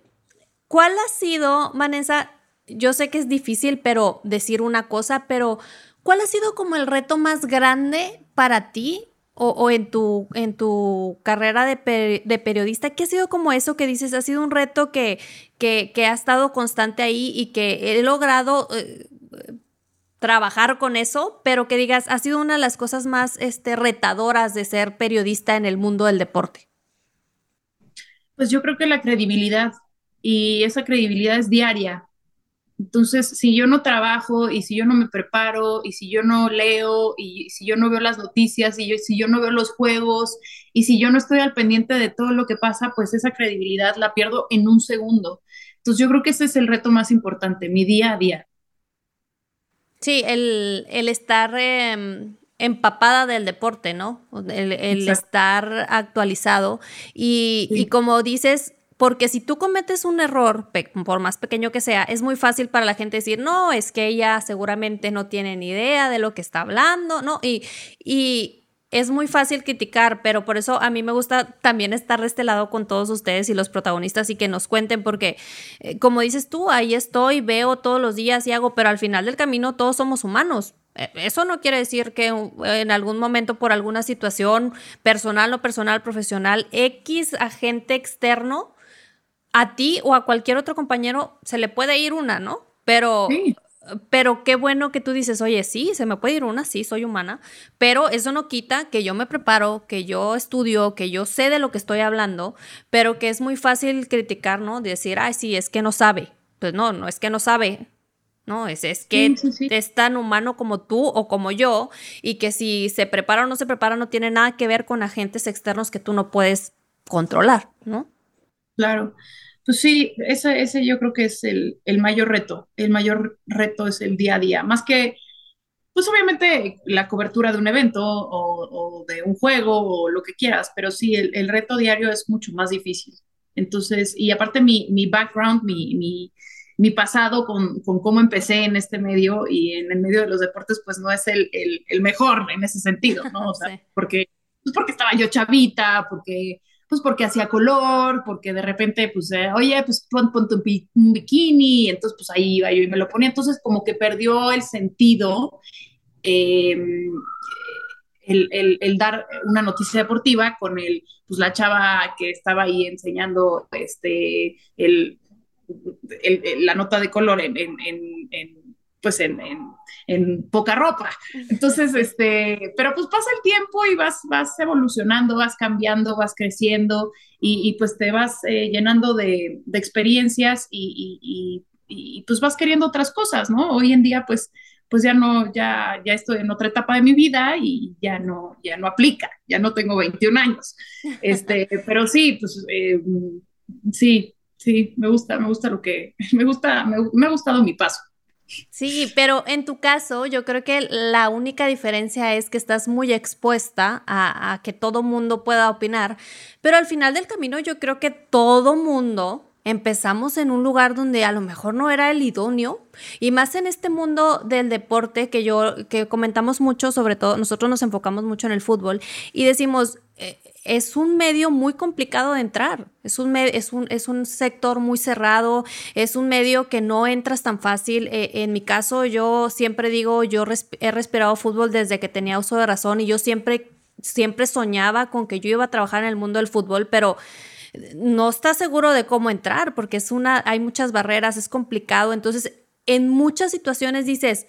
¿cuál ha sido, Vanessa? Yo sé que es difícil, pero decir una cosa, pero ¿cuál ha sido como el reto más grande para ti o, en, tu, en tu carrera de, periodista, ¿qué ha sido como eso que dices? ¿Ha sido un reto que, que, ha estado constante ahí y que he logrado eh, trabajar con eso, pero que digas, ha sido una de las cosas más este, retadoras de ser periodista en el mundo del deporte? Pues yo creo que la credibilidad y esa credibilidad es diaria. Entonces, si yo no trabajo y si yo no me preparo y si yo no leo y si yo no veo las noticias y si yo no veo los juegos y si yo no estoy al pendiente de todo lo que pasa, pues esa credibilidad la pierdo en un segundo. Entonces, yo creo que ese es el reto más importante, mi día a día. Sí, el, estar em, empapada del deporte, ¿no? El, estar actualizado. Y, y como dices, porque si tú cometes un error, por más pequeño que sea, es muy fácil para la gente decir, no, es que ella seguramente no tiene ni idea de lo que está hablando, ¿no? Y, y es muy fácil criticar, pero por eso a mí me gusta también estar de este lado con todos ustedes y los protagonistas y que nos cuenten, porque eh, como dices tú, ahí estoy, veo todos los días y hago, pero al final del camino todos somos humanos. Eh, eso no quiere decir que en algún momento por alguna situación personal o personal, profesional, X agente externo a ti o a cualquier otro compañero se le puede ir una, ¿no? Pero, pero qué bueno que tú dices, oye, sí, se me puede ir una, sí, soy humana, pero eso no quita que yo me preparo, que yo estudio, que yo sé de lo que estoy hablando, pero que es muy fácil criticar, ¿no? Decir, ay, sí, es que no sabe. Pues no, no es que no sabe, ¿no? Es, es que es tan humano como tú o como yo y que si se prepara o no se prepara no tiene nada que ver con agentes externos que tú no puedes controlar, ¿no? Claro. Pues sí, ese, ese yo creo que es el, mayor reto. El mayor reto es el día a día. Más que, pues obviamente la cobertura de un evento o, de un juego o lo que quieras, pero sí, el, reto diario es mucho más difícil. Entonces, y aparte mi, mi background, mi, mi, pasado con, con, cómo empecé en este medio y en el medio de los deportes, pues no es el, el, mejor en ese sentido, ¿no? O sea, porque, pues porque estaba yo chavita, porque pues porque hacía color, porque de repente, pues, eh, oye, pues pon, ponte un, bikini, entonces pues ahí iba yo y me lo ponía, entonces como que perdió el sentido em, el, dar una noticia deportiva con el, pues la chava que estaba ahí enseñando este, el, la nota de color en pues en, en, poca ropa. Entonces, este, pero pues pasa el tiempo y vas, vas evolucionando, vas cambiando, vas creciendo y, pues te vas eh, llenando de, de experiencias y, y, y, pues vas queriendo otras cosas, ¿no? Hoy en día, pues, pues ya no, ya, ya estoy en otra etapa de mi vida y ya no, ya no aplica, ya no tengo 21 años. Este, pero sí, pues eh, sí, sí, me gusta, me gusta lo que, me gusta, me ha gustado mi paso. Sí, pero en tu caso, yo creo que la única diferencia es que estás muy expuesta a, que todo mundo pueda opinar, pero al final del camino yo creo que todo mundo empezamos en un lugar donde a lo mejor no era el idóneo y más en este mundo del deporte que yo que comentamos mucho sobre todo nosotros nos enfocamos mucho en el fútbol y decimos eh, es un medio muy complicado de entrar, es un, es un, es un sector muy cerrado, es un medio que no entras tan fácil. Eh, en mi caso, yo siempre digo, yo he respirado fútbol desde que tenía uso de razón y yo siempre, siempre soñaba con que yo iba a trabajar en el mundo del fútbol, pero no está seguro de cómo entrar porque es una, hay muchas barreras, es complicado. Entonces, en muchas situaciones dices,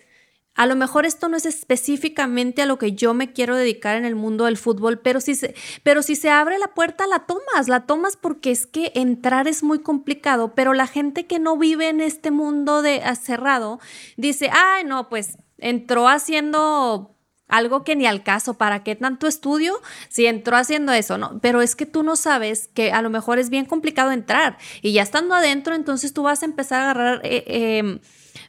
a lo mejor esto no es específicamente a lo que yo me quiero dedicar en el mundo del fútbol, pero si se, pero si se abre la puerta, la tomas, la tomas porque es que entrar es muy complicado, pero la gente que no vive en este mundo de ah, cerrado dice, ay, no, pues entró haciendo algo que ni al caso, ¿para qué tanto estudio si entró haciendo eso? No, pero es que tú no sabes que a lo mejor es bien complicado entrar y ya estando adentro, entonces tú vas a empezar a agarrar... Eh, em,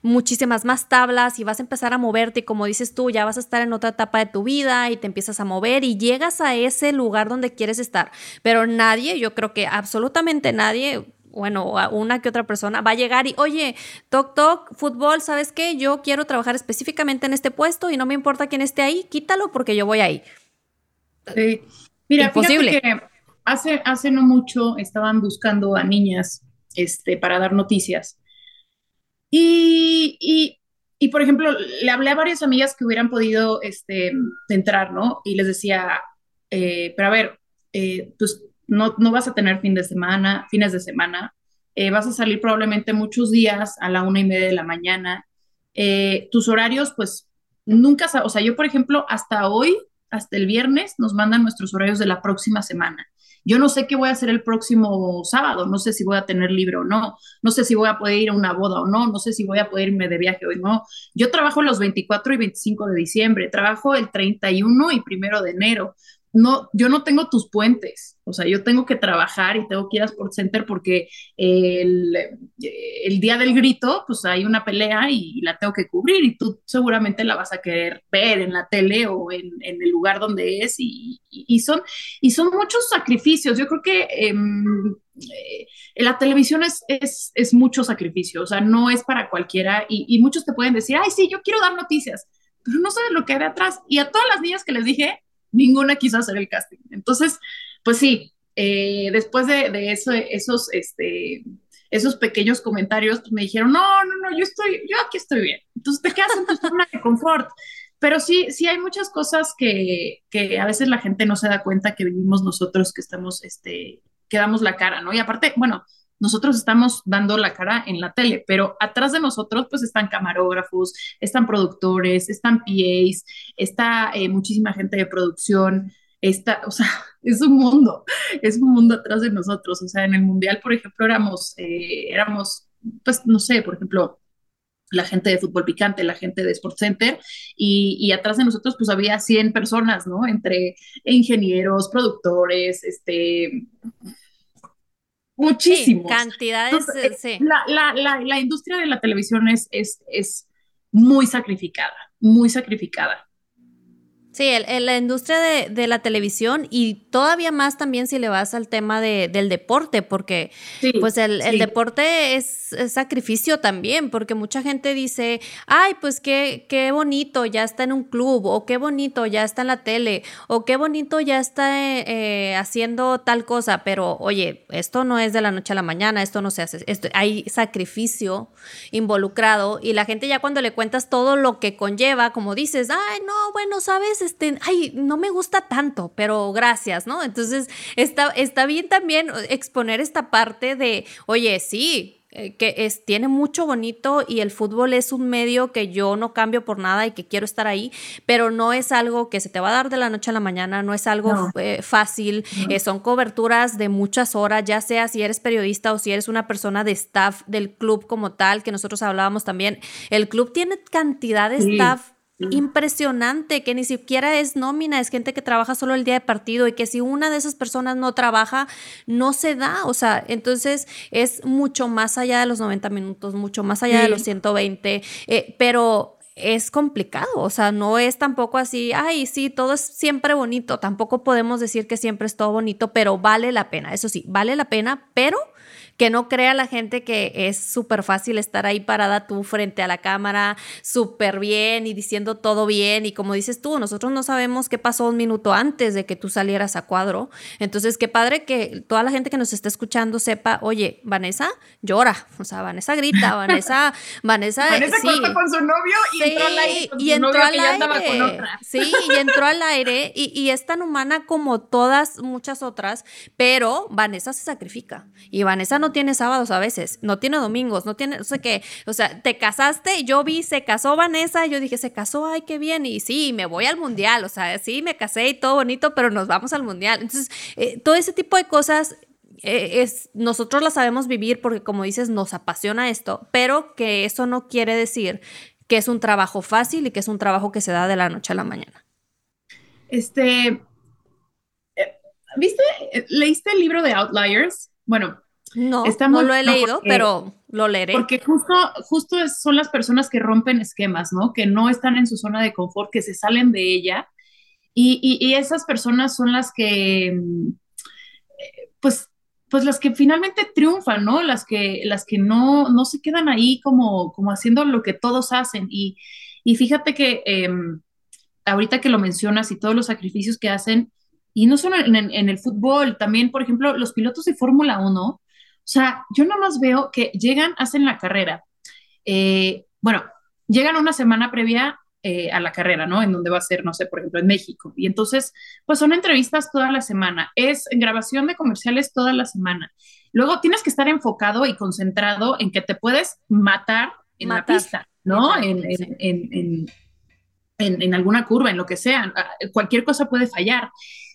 muchísimas más tablas y vas a empezar a moverte y como dices tú, ya vas a estar en otra etapa de tu vida y te empiezas a mover y llegas a ese lugar donde quieres estar. Pero nadie, yo creo que absolutamente nadie, bueno, una que otra persona va a llegar y, oye, toc, toc, fútbol, ¿sabes qué? Yo quiero trabajar específicamente en este puesto y no me importa quién esté ahí, quítalo porque yo voy ahí. Sí. Mira, Imposible. que hace, hace no mucho estaban buscando a niñas este, para dar noticias. Y, y, por ejemplo, le hablé a varias amigas que hubieran podido este, entrar, ¿no? Y les decía, eh, pero a ver, eh, pues no, no vas a tener fin de semana, fines de semana, eh, vas a salir probablemente muchos días a la una y media de la mañana. tus horarios, pues nunca, o sea, yo por ejemplo, hasta hoy, hasta el viernes, nos mandan nuestros horarios de la próxima semana. Yo no sé qué voy a hacer el próximo sábado, no sé si voy a tener libre o no, no sé si voy a poder ir a una boda o no, no sé si voy a poder irme de viaje o no. Yo trabajo los 24 y 25 de diciembre, trabajo el 31 y primero de enero no, yo no tengo tus puentes, o sea, yo tengo que trabajar y tengo que ir a Sports Center porque el, el, día del grito, pues hay una pelea y, la tengo que cubrir y tú seguramente la vas a querer ver en la tele o en, el lugar donde es y, son, y son muchos sacrificios. Yo creo que em, eh, la televisión es, es, es, mucho sacrificio, o sea, no es para cualquiera y, y muchos te pueden decir, ay, sí, yo quiero dar noticias, pero no sabes lo que hay detrás. Y a todas las niñas que les dije, ninguna quiso hacer el casting. Entonces, pues sí, eh, después de, eso, esos, este, esos pequeños comentarios, pues me dijeron, no, no, no, yo estoy, yo aquí estoy bien. Entonces te quedas en tu zona de confort. Pero sí, sí hay muchas cosas que, que, a veces la gente no se da cuenta que vivimos nosotros, que estamos, este, que damos la cara, ¿no? Y aparte, bueno, nosotros estamos dando la cara en la tele, pero atrás de nosotros pues están camarógrafos, están productores, están PAs, está eh, muchísima gente de producción, está, o sea, es un mundo, es un mundo atrás de nosotros, o sea, en el Mundial, por ejemplo, éramos, eh, éramos, pues, no sé, por ejemplo, la gente de fútbol picante, la gente de Sport Center, y, y, atrás de nosotros pues había 100 personas, ¿no? Entre ingenieros, productores, este, muchísimo. cantidades, eh, sí. La, la, la, la, industria de la televisión es, es, es muy sacrificada, muy sacrificada. Sí, el, la industria de, la televisión y todavía más también si le vas al tema del deporte, porque pues el, deporte es, sacrificio también, porque mucha gente dice, ay, pues qué, qué bonito, ya está en un club, o qué bonito, ya está en la tele, o qué bonito, ya está eh, haciendo tal cosa, pero oye, esto no es de la noche a la mañana, esto no se hace, esto, hay sacrificio involucrado y la gente ya cuando le cuentas todo lo que conlleva, como dices, ay, no, bueno, sabes, este, ay, no me gusta tanto, pero gracias, ¿no? Entonces, está, está bien también exponer esta parte de, oye, sí, eh, que es, tiene mucho bonito y el fútbol es un medio que yo no cambio por nada y que quiero estar ahí, pero no es algo que se te va a dar de la noche a la mañana, no es algo eh, fácil, eh, son coberturas de muchas horas, ya sea si eres periodista o si eres una persona de staff del club como tal, que nosotros hablábamos también, el club tiene cantidad de staff impresionante, que ni siquiera es nómina, es gente que trabaja solo el día de partido y que si una de esas personas no trabaja, no se da. O sea, entonces es mucho más allá de los 90 minutos, mucho más allá de los 120, eh, pero es complicado, o sea, no es tampoco así, ay, sí, todo es siempre bonito, tampoco podemos decir que siempre es todo bonito, pero vale la pena, eso sí, vale la pena, pero que no crea la gente que es súper fácil estar ahí parada tú frente a la cámara, súper bien y diciendo todo bien. Y como dices tú, nosotros no sabemos qué pasó un minuto antes de que tú salieras a cuadro. Entonces, qué padre que toda la gente que nos está escuchando sepa, oye, Vanessa llora, o sea, Vanessa grita, Vanessa, Vanessa, Vanessa sí, con su novio y entró al aire. y entró al aire. Sí, y entró al aire y, y es tan humana como todas, muchas otras, pero Vanessa se sacrifica y Vanessa no tiene sábados a veces, no tiene domingos, no tiene, no sé qué, o sea, te casaste, yo vi, se casó Vanessa, yo dije, se casó, ay, qué bien, y sí, me voy al mundial, o sea, sí, me casé y todo bonito, pero nos vamos al mundial. Entonces, eh, todo ese tipo de cosas eh, es, nosotros las sabemos vivir porque, como dices, nos apasiona esto, pero que eso no quiere decir que es un trabajo fácil y que es un trabajo que se da de la noche a la mañana. Este, eh, ¿viste, leíste el libro de Outliers? Bueno, no, no lo he leído, pero Lo leeré. Porque justo, justo son las personas que rompen esquemas, ¿no? Que no están en su zona de confort, que se salen de ella. Y, y, esas personas son las que, mm, pues, pues las que finalmente triunfan, ¿no? Las que, las que no, no se quedan ahí como, como haciendo lo que todos hacen. Y, y fíjate que eh, ahorita que lo mencionas y todos los sacrificios que hacen, y no solo en, en el fútbol, también, por ejemplo, los pilotos de Fórmula 1, o sea, yo nada más veo que llegan, hacen la carrera. Eh, bueno, llegan una semana previa eh, a la carrera, ¿no? En donde va a ser, no sé, por ejemplo, en México. Y entonces, pues son entrevistas toda la semana, es grabación de comerciales toda la semana. Luego tienes que estar enfocado y concentrado en que te puedes matar en la pista, ¿no? En, en, en, en, alguna curva, en lo que sea. Cualquier cosa puede fallar.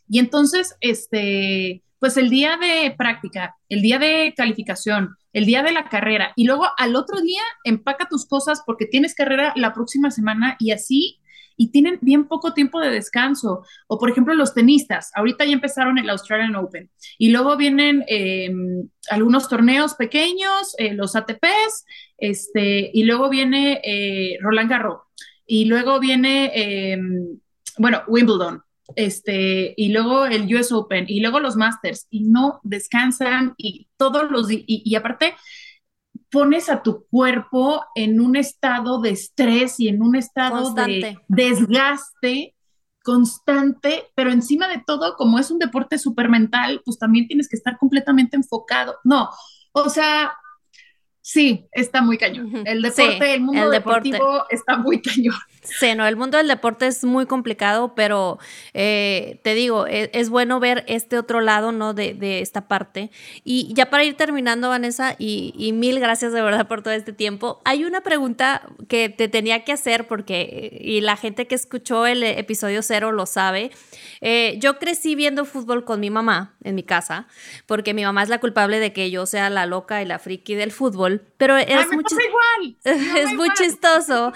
Y entonces, este, pues el día de práctica, el día de calificación, el día de la carrera y luego al otro día empaca tus cosas porque tienes carrera la próxima semana y así y tienen bien poco tiempo de descanso. O por ejemplo los tenistas, ahorita ya empezaron el Australian Open y luego vienen em, algunos torneos pequeños, eh, los ATPs, este, y luego viene eh, Roland Garros y luego viene, bueno, Wimbledon este, y luego el US Open, y luego los Masters, y no descansan, y todos los, y, y aparte pones a tu cuerpo en un estado de estrés y en un estado de desgaste constante, pero encima de todo, como es un deporte súper mental, pues también tienes que estar completamente enfocado. No, o sea, sí, está muy cañón. El deporte, el mundo deportivo está muy cañón. Sí, no, el mundo del deporte es muy complicado, pero eh, te digo, e, es, bueno ver este otro lado, ¿no? De, de, esta parte. Y ya para ir terminando, Vanessa, y, y, mil gracias de verdad por todo este tiempo, hay una pregunta que te tenía que hacer porque, y la gente que escuchó el episodio cero lo sabe. Eh, yo crecí viendo fútbol con mi mamá en mi casa, porque mi mamá es la culpable de que yo sea la loca y la friki del fútbol, pero es, Ay, muy, igual. es muy chistoso.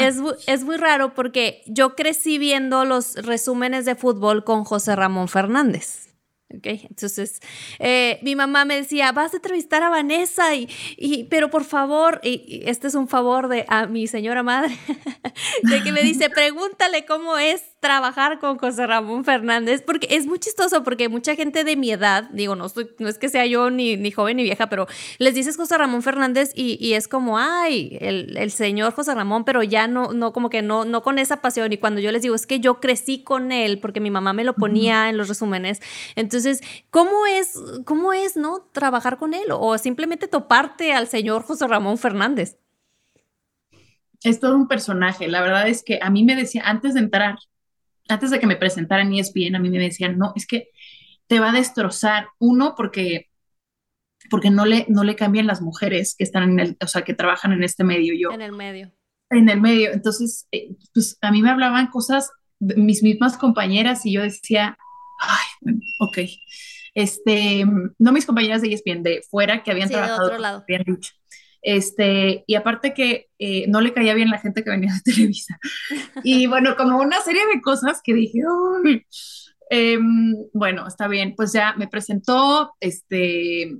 Es, es es muy raro porque yo crecí viendo los resúmenes de fútbol con José Ramón Fernández. Okay, entonces eh, mi mamá me decía, vas a entrevistar a Vanessa, y, y pero por favor, y, este es un favor de a mi señora madre, de que me dice, pregúntale cómo es trabajar con José Ramón Fernández, porque es muy chistoso, porque mucha gente de mi edad, digo, no, estoy, no es que sea yo ni, ni joven ni vieja, pero les dices José Ramón Fernández y, y es como, ay, el, el, señor José Ramón, pero ya no, no, como que no, no con esa pasión. Y cuando yo les digo, es que yo crecí con él, porque mi mamá me lo ponía en los resúmenes, entonces, ¿cómo es, cómo es, no, trabajar con él o simplemente toparte al señor José Ramón Fernández? Es todo un personaje. La verdad es que a mí me decía, antes de entrar, antes de que me presentaran ESPN, a mí me decían, no, es que te va a destrozar. Uno, porque, porque no, le, no le cambian las mujeres que están en el, o sea, que trabajan en este medio. Yo, en el medio. En el medio. Entonces, eh, pues a mí me hablaban cosas, mis mismas compañeras, y yo decía, ay, bueno, ok. Este, no mis compañeras de ESPN, de fuera que habían sí, trabajado. De otro lado. Habían dicho. Este, y aparte que eh, no le caía bien la gente que venía de Televisa. Y bueno, como una serie de cosas que dije, eh, bueno, está bien, pues ya me presentó, este,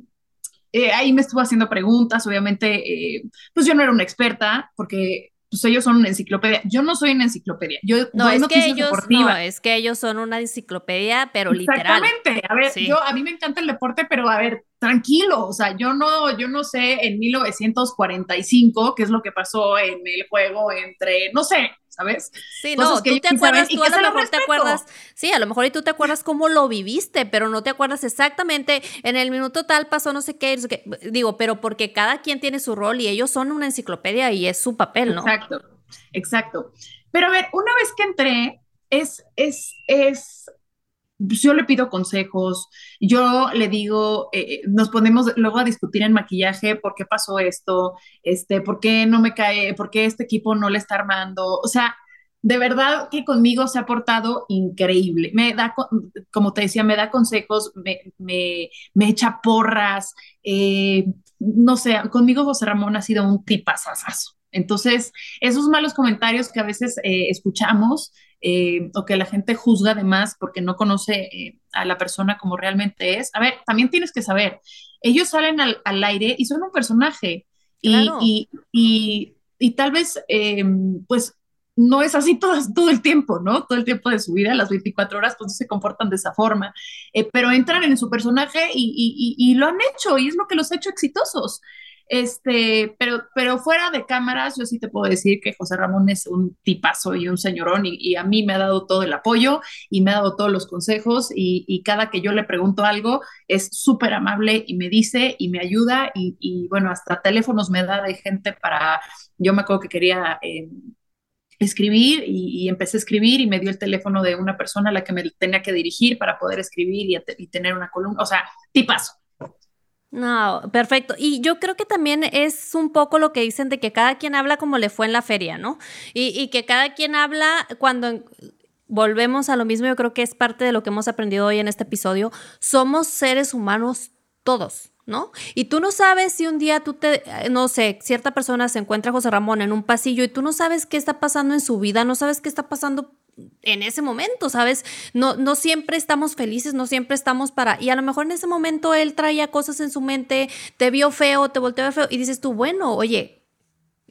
eh, ahí me estuvo haciendo preguntas, obviamente, eh, pues yo no era una experta, porque pues ellos son una enciclopedia. Yo no soy una enciclopedia. Yo no, es que ellos no, es que ellos son una enciclopedia, pero literal. Exactamente. A ver, sí. yo a mí me encanta el deporte, pero a ver, tranquilo, o sea, yo no yo no sé en 1945 qué es lo que pasó en el juego entre no sé, ¿sabes? Sí, Cosas no, tú te acuerdas, tú a lo mejor te acuerdas, sí, a lo mejor y tú te acuerdas cómo lo viviste, pero no te acuerdas exactamente en el minuto tal pasó no sé qué, no sé qué. digo, pero porque cada quien tiene su rol y ellos son una enciclopedia y es su papel, ¿no? Exacto, exacto. Pero a ver, una vez que entré, es, es, es, pues yo le pido consejos, yo le digo, eh, nos ponemos luego a discutir en maquillaje por qué pasó esto, este, por qué no me cae, por qué este equipo no le está armando, o sea, de verdad que conmigo se ha portado increíble, me da, como te decía, me da consejos, me, me, me echa porras, eh, no sé, conmigo José Ramón ha sido un tipazazazo. Entonces, esos malos comentarios que a veces eh, escuchamos, eh, o que la gente juzga además porque no conoce eh, a la persona como realmente es. A ver, también tienes que saber, ellos salen al, al, aire y son un personaje. Y, y, y, tal vez, eh, pues, no es así todo, todo el tiempo, ¿no? Todo el tiempo de su vida, las 24 horas, pues se comportan de esa forma, eh, pero entran en su personaje y, y, lo han hecho y es lo que los ha hecho exitosos. Este, pero, pero fuera de cámaras, yo sí te puedo decir que José Ramón es un tipazo y un señorón y, a mí me ha dado todo el apoyo y me ha dado todos los consejos y, cada que yo le pregunto algo es súper amable y me dice y me ayuda y, bueno, hasta teléfonos me da de gente para, yo me acuerdo que quería... Eh, escribir y, empecé a escribir y me dio el teléfono de una persona a la que me tenía que dirigir para poder escribir y, tener una columna, o sea, tipazo. No, perfecto. Y yo creo que también es un poco lo que dicen de que cada quien habla como le fue en la feria, ¿no? Y, y que cada quien habla cuando volvemos a lo mismo, yo creo que es parte de lo que hemos aprendido hoy en este episodio. Somos seres humanos todos. ¿no? Y tú no sabes si un día tú te, no sé, cierta persona se encuentra a José Ramón en un pasillo y tú no sabes qué está pasando en su vida, no sabes qué está pasando en ese momento, ¿sabes? No, no siempre estamos felices, no siempre estamos para... Y a lo mejor en ese momento él traía cosas en su mente, te vio feo, te volteó feo y dices tú, bueno, oye,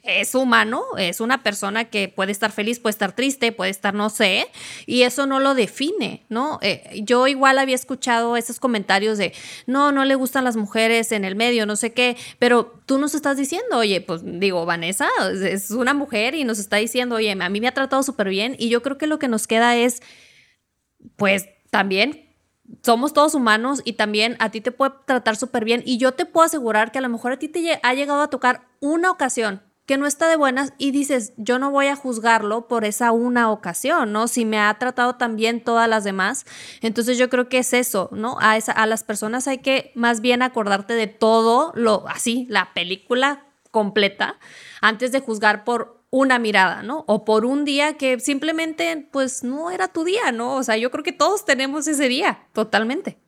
es humano, es una persona que puede estar feliz, puede estar triste, puede estar no sé, y eso no lo define, ¿no? Eh, yo igual había escuchado esos comentarios de, no, no le gustan las mujeres en el medio, no sé qué, pero tú nos estás diciendo, oye, pues digo, Vanessa es una mujer y nos está diciendo, oye, a mí me ha tratado súper bien, y yo creo que lo que nos queda es, pues también somos todos humanos y también a ti te puede tratar súper bien y yo te puedo asegurar que a lo mejor a ti te ha llegado a tocar una ocasión que no está de buenas y dices, yo no voy a juzgarlo por esa una ocasión, ¿no? Si me ha tratado también todas las demás. Entonces yo creo que es eso, ¿no? A, esa, a las personas hay que más bien acordarte de todo, lo así, la película completa, antes de juzgar por una mirada, ¿no? O por un día que simplemente, pues, no era tu día, ¿no? O sea, yo creo que todos tenemos ese día, totalmente.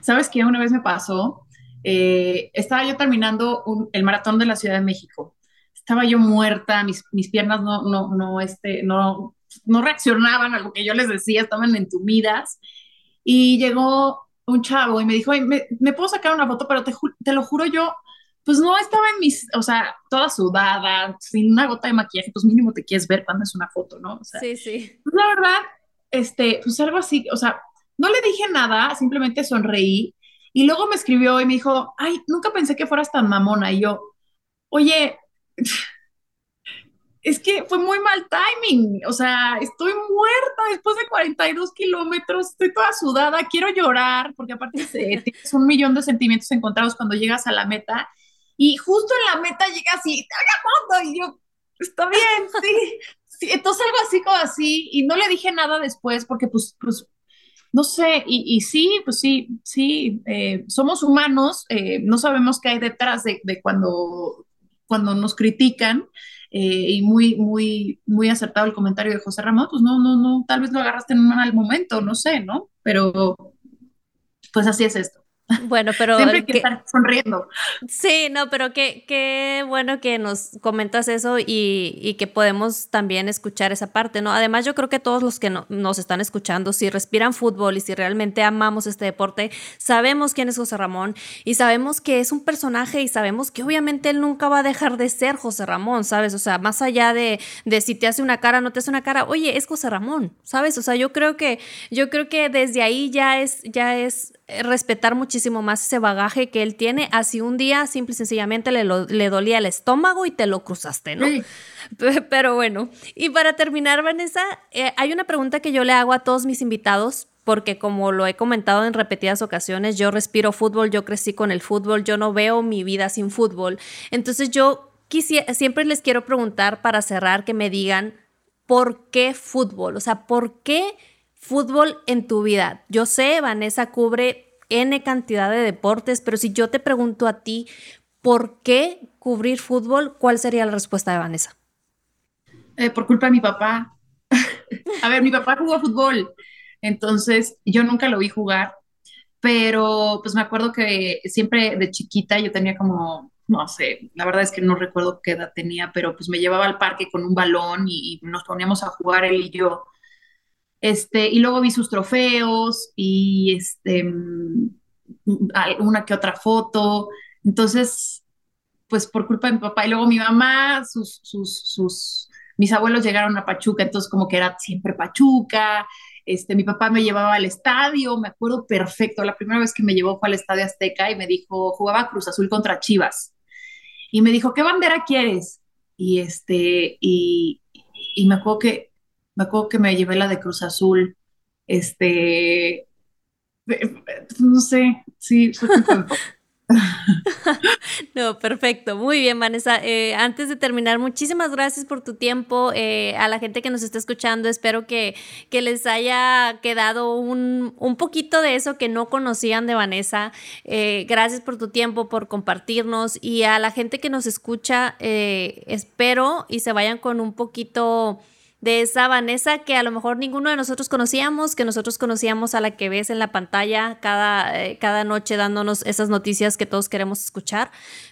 ¿Sabes qué? Una vez me pasó, eh, estaba yo terminando el maratón de la Ciudad de México estaba yo muerta, mis, mis piernas no, no, no, este, no, no reaccionaban a lo que yo les decía, estaban entumidas. Y llegó un chavo y me dijo, ¿me, ¿me puedo sacar una foto? Pero te, te lo juro yo, pues no estaba en mis, o sea, toda sudada, sin una gota de maquillaje, pues mínimo te quieres ver cuando es una foto, ¿no? sí, sí. Pues la verdad, este, pues algo así, o sea, no le dije nada, simplemente sonreí. Y luego me escribió y me dijo, ay, nunca pensé que fueras tan mamona. Y yo, oye, es que fue muy mal timing, o sea, estoy muerta después de 42 kilómetros, estoy toda sudada, quiero llorar, porque aparte tienes un millón de sentimientos encontrados cuando llegas a la meta, y justo en la meta llegas y te y yo, está bien, sí, sí, entonces algo así como así, y no le dije nada después, porque pues, pues no sé, y, sí, pues sí, sí, eh, somos humanos, eh, no sabemos qué hay detrás de, de cuando cuando nos critican, eh, y muy, muy, muy acertado el comentario de José Ramón, pues no, no, no, tal vez lo agarraste en un mal momento, no sé, ¿no? Pero pues así es esto. Bueno, pero... Siempre que, estar sonriendo. Sí, no, pero qué, qué bueno que nos comentas eso y, y, que podemos también escuchar esa parte, ¿no? Además, yo creo que todos los que nos están escuchando, si respiran fútbol y si realmente amamos este deporte, sabemos quién es José Ramón y sabemos que es un personaje y sabemos que obviamente él nunca va a dejar de ser José Ramón, ¿sabes? O sea, más allá de, de si te hace una cara, no te hace una cara, oye, es José Ramón, ¿sabes? O sea, yo creo que, yo creo que desde ahí ya es, ya es respetar muchísimo más ese bagaje que él tiene, así un día simple y sencillamente le, le dolía el estómago y te lo cruzaste, ¿no? Pero bueno, y para terminar, Vanessa, eh, hay una pregunta que yo le hago a todos mis invitados, porque como lo he comentado en repetidas ocasiones, yo respiro fútbol, yo crecí con el fútbol, yo no veo mi vida sin fútbol. Entonces yo quisiera, siempre les quiero preguntar para cerrar que me digan, ¿por qué fútbol? O sea, ¿por qué fútbol en tu vida. Yo sé, Vanessa cubre N cantidad de deportes, pero si yo te pregunto a ti, ¿por qué cubrir fútbol? ¿Cuál sería la respuesta de Vanessa? Eh, por culpa de mi papá. a ver, mi papá jugó fútbol, entonces yo nunca lo vi jugar, pero pues me acuerdo que siempre de chiquita yo tenía como, no sé, la verdad es que no recuerdo qué edad tenía, pero pues me llevaba al parque con un balón y, y nos poníamos a jugar él y yo. Este, y luego vi sus trofeos y este, mm, una que otra foto. Entonces, pues por culpa de mi papá. Y luego mi mamá, sus, sus, mis abuelos llegaron a Pachuca, entonces como que era siempre Pachuca. Este, mi papá me llevaba al estadio, me acuerdo perfecto, la primera vez que me llevó fue al Estadio Azteca y me dijo, jugaba Cruz Azul contra Chivas. Y me dijo, ¿qué bandera quieres? Y este, y, y me acuerdo que, me acuerdo que me llevé la de Cruz Azul. Este, no sé, sí, no, perfecto. Muy bien, Vanessa. Eh, antes de terminar, muchísimas gracias por tu tiempo. Eh, a la gente que nos está escuchando, espero que, que les haya quedado un, un, poquito de eso que no conocían de Vanessa. Eh, gracias por tu tiempo, por compartirnos. Y a la gente que nos escucha, espero y se vayan con un poquito de esa Vanessa que a lo mejor ninguno de nosotros conocíamos, que nosotros conocíamos a la que ves en la pantalla cada, eh, cada noche dándonos esas noticias que todos queremos escuchar.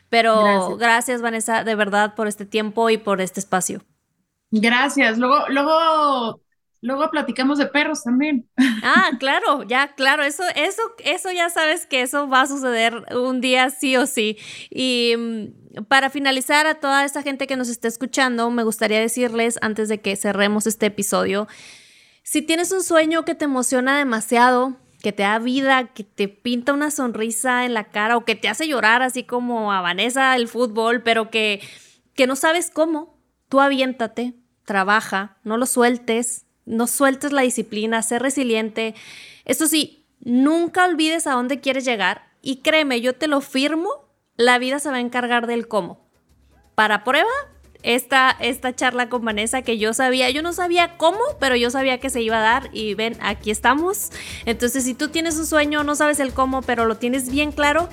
Pero gracias. gracias. Vanessa, de verdad, por este tiempo y por este espacio. Gracias. Luego, luego Luego platicamos de perros también. Ah, claro, ya, claro, eso, eso, eso ya sabes que eso va a suceder un día sí o sí. Y mm, para finalizar a toda esta gente que nos está escuchando, me gustaría decirles antes de que cerremos este episodio, si tienes un sueño que te emociona demasiado, que te da vida, que te pinta una sonrisa en la cara o que te hace llorar así como a Vanessa el fútbol, pero que, que no sabes cómo, tú aviéntate, trabaja, no lo sueltes, no sueltes la disciplina, sé resiliente. Eso sí, nunca olvides a dónde quieres llegar y créeme, yo te lo firmo, la vida se va a encargar del cómo. Para prueba, esta, esta charla con Vanessa que yo sabía, yo no sabía cómo, pero yo sabía que se iba a dar y ven, aquí estamos. Entonces, si tú tienes un sueño, no sabes el cómo, pero lo tienes bien claro,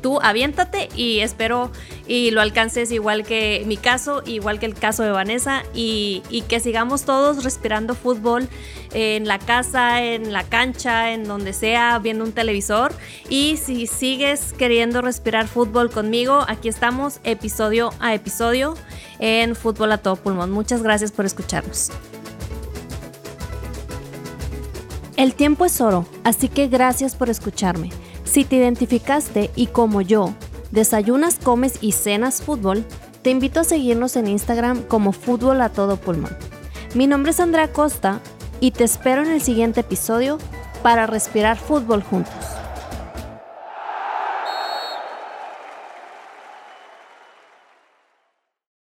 tú aviéntate y espero y lo alcances igual que mi caso, igual que el caso de Vanessa y, que sigamos todos respirando fútbol en la casa, en la cancha, en donde sea, viendo un televisor. Y si sigues queriendo respirar fútbol conmigo, aquí estamos episodio a episodio en Fútbol a todo pulmón. Muchas gracias por escucharnos. El tiempo es oro, así que gracias por escucharme. Si te identificaste y como yo, desayunas, comes y cenas fútbol, te invito a seguirnos en Instagram como Fútbol a Todo Pulmón. Mi nombre es Andrea Costa y te espero en el siguiente episodio para respirar fútbol juntos.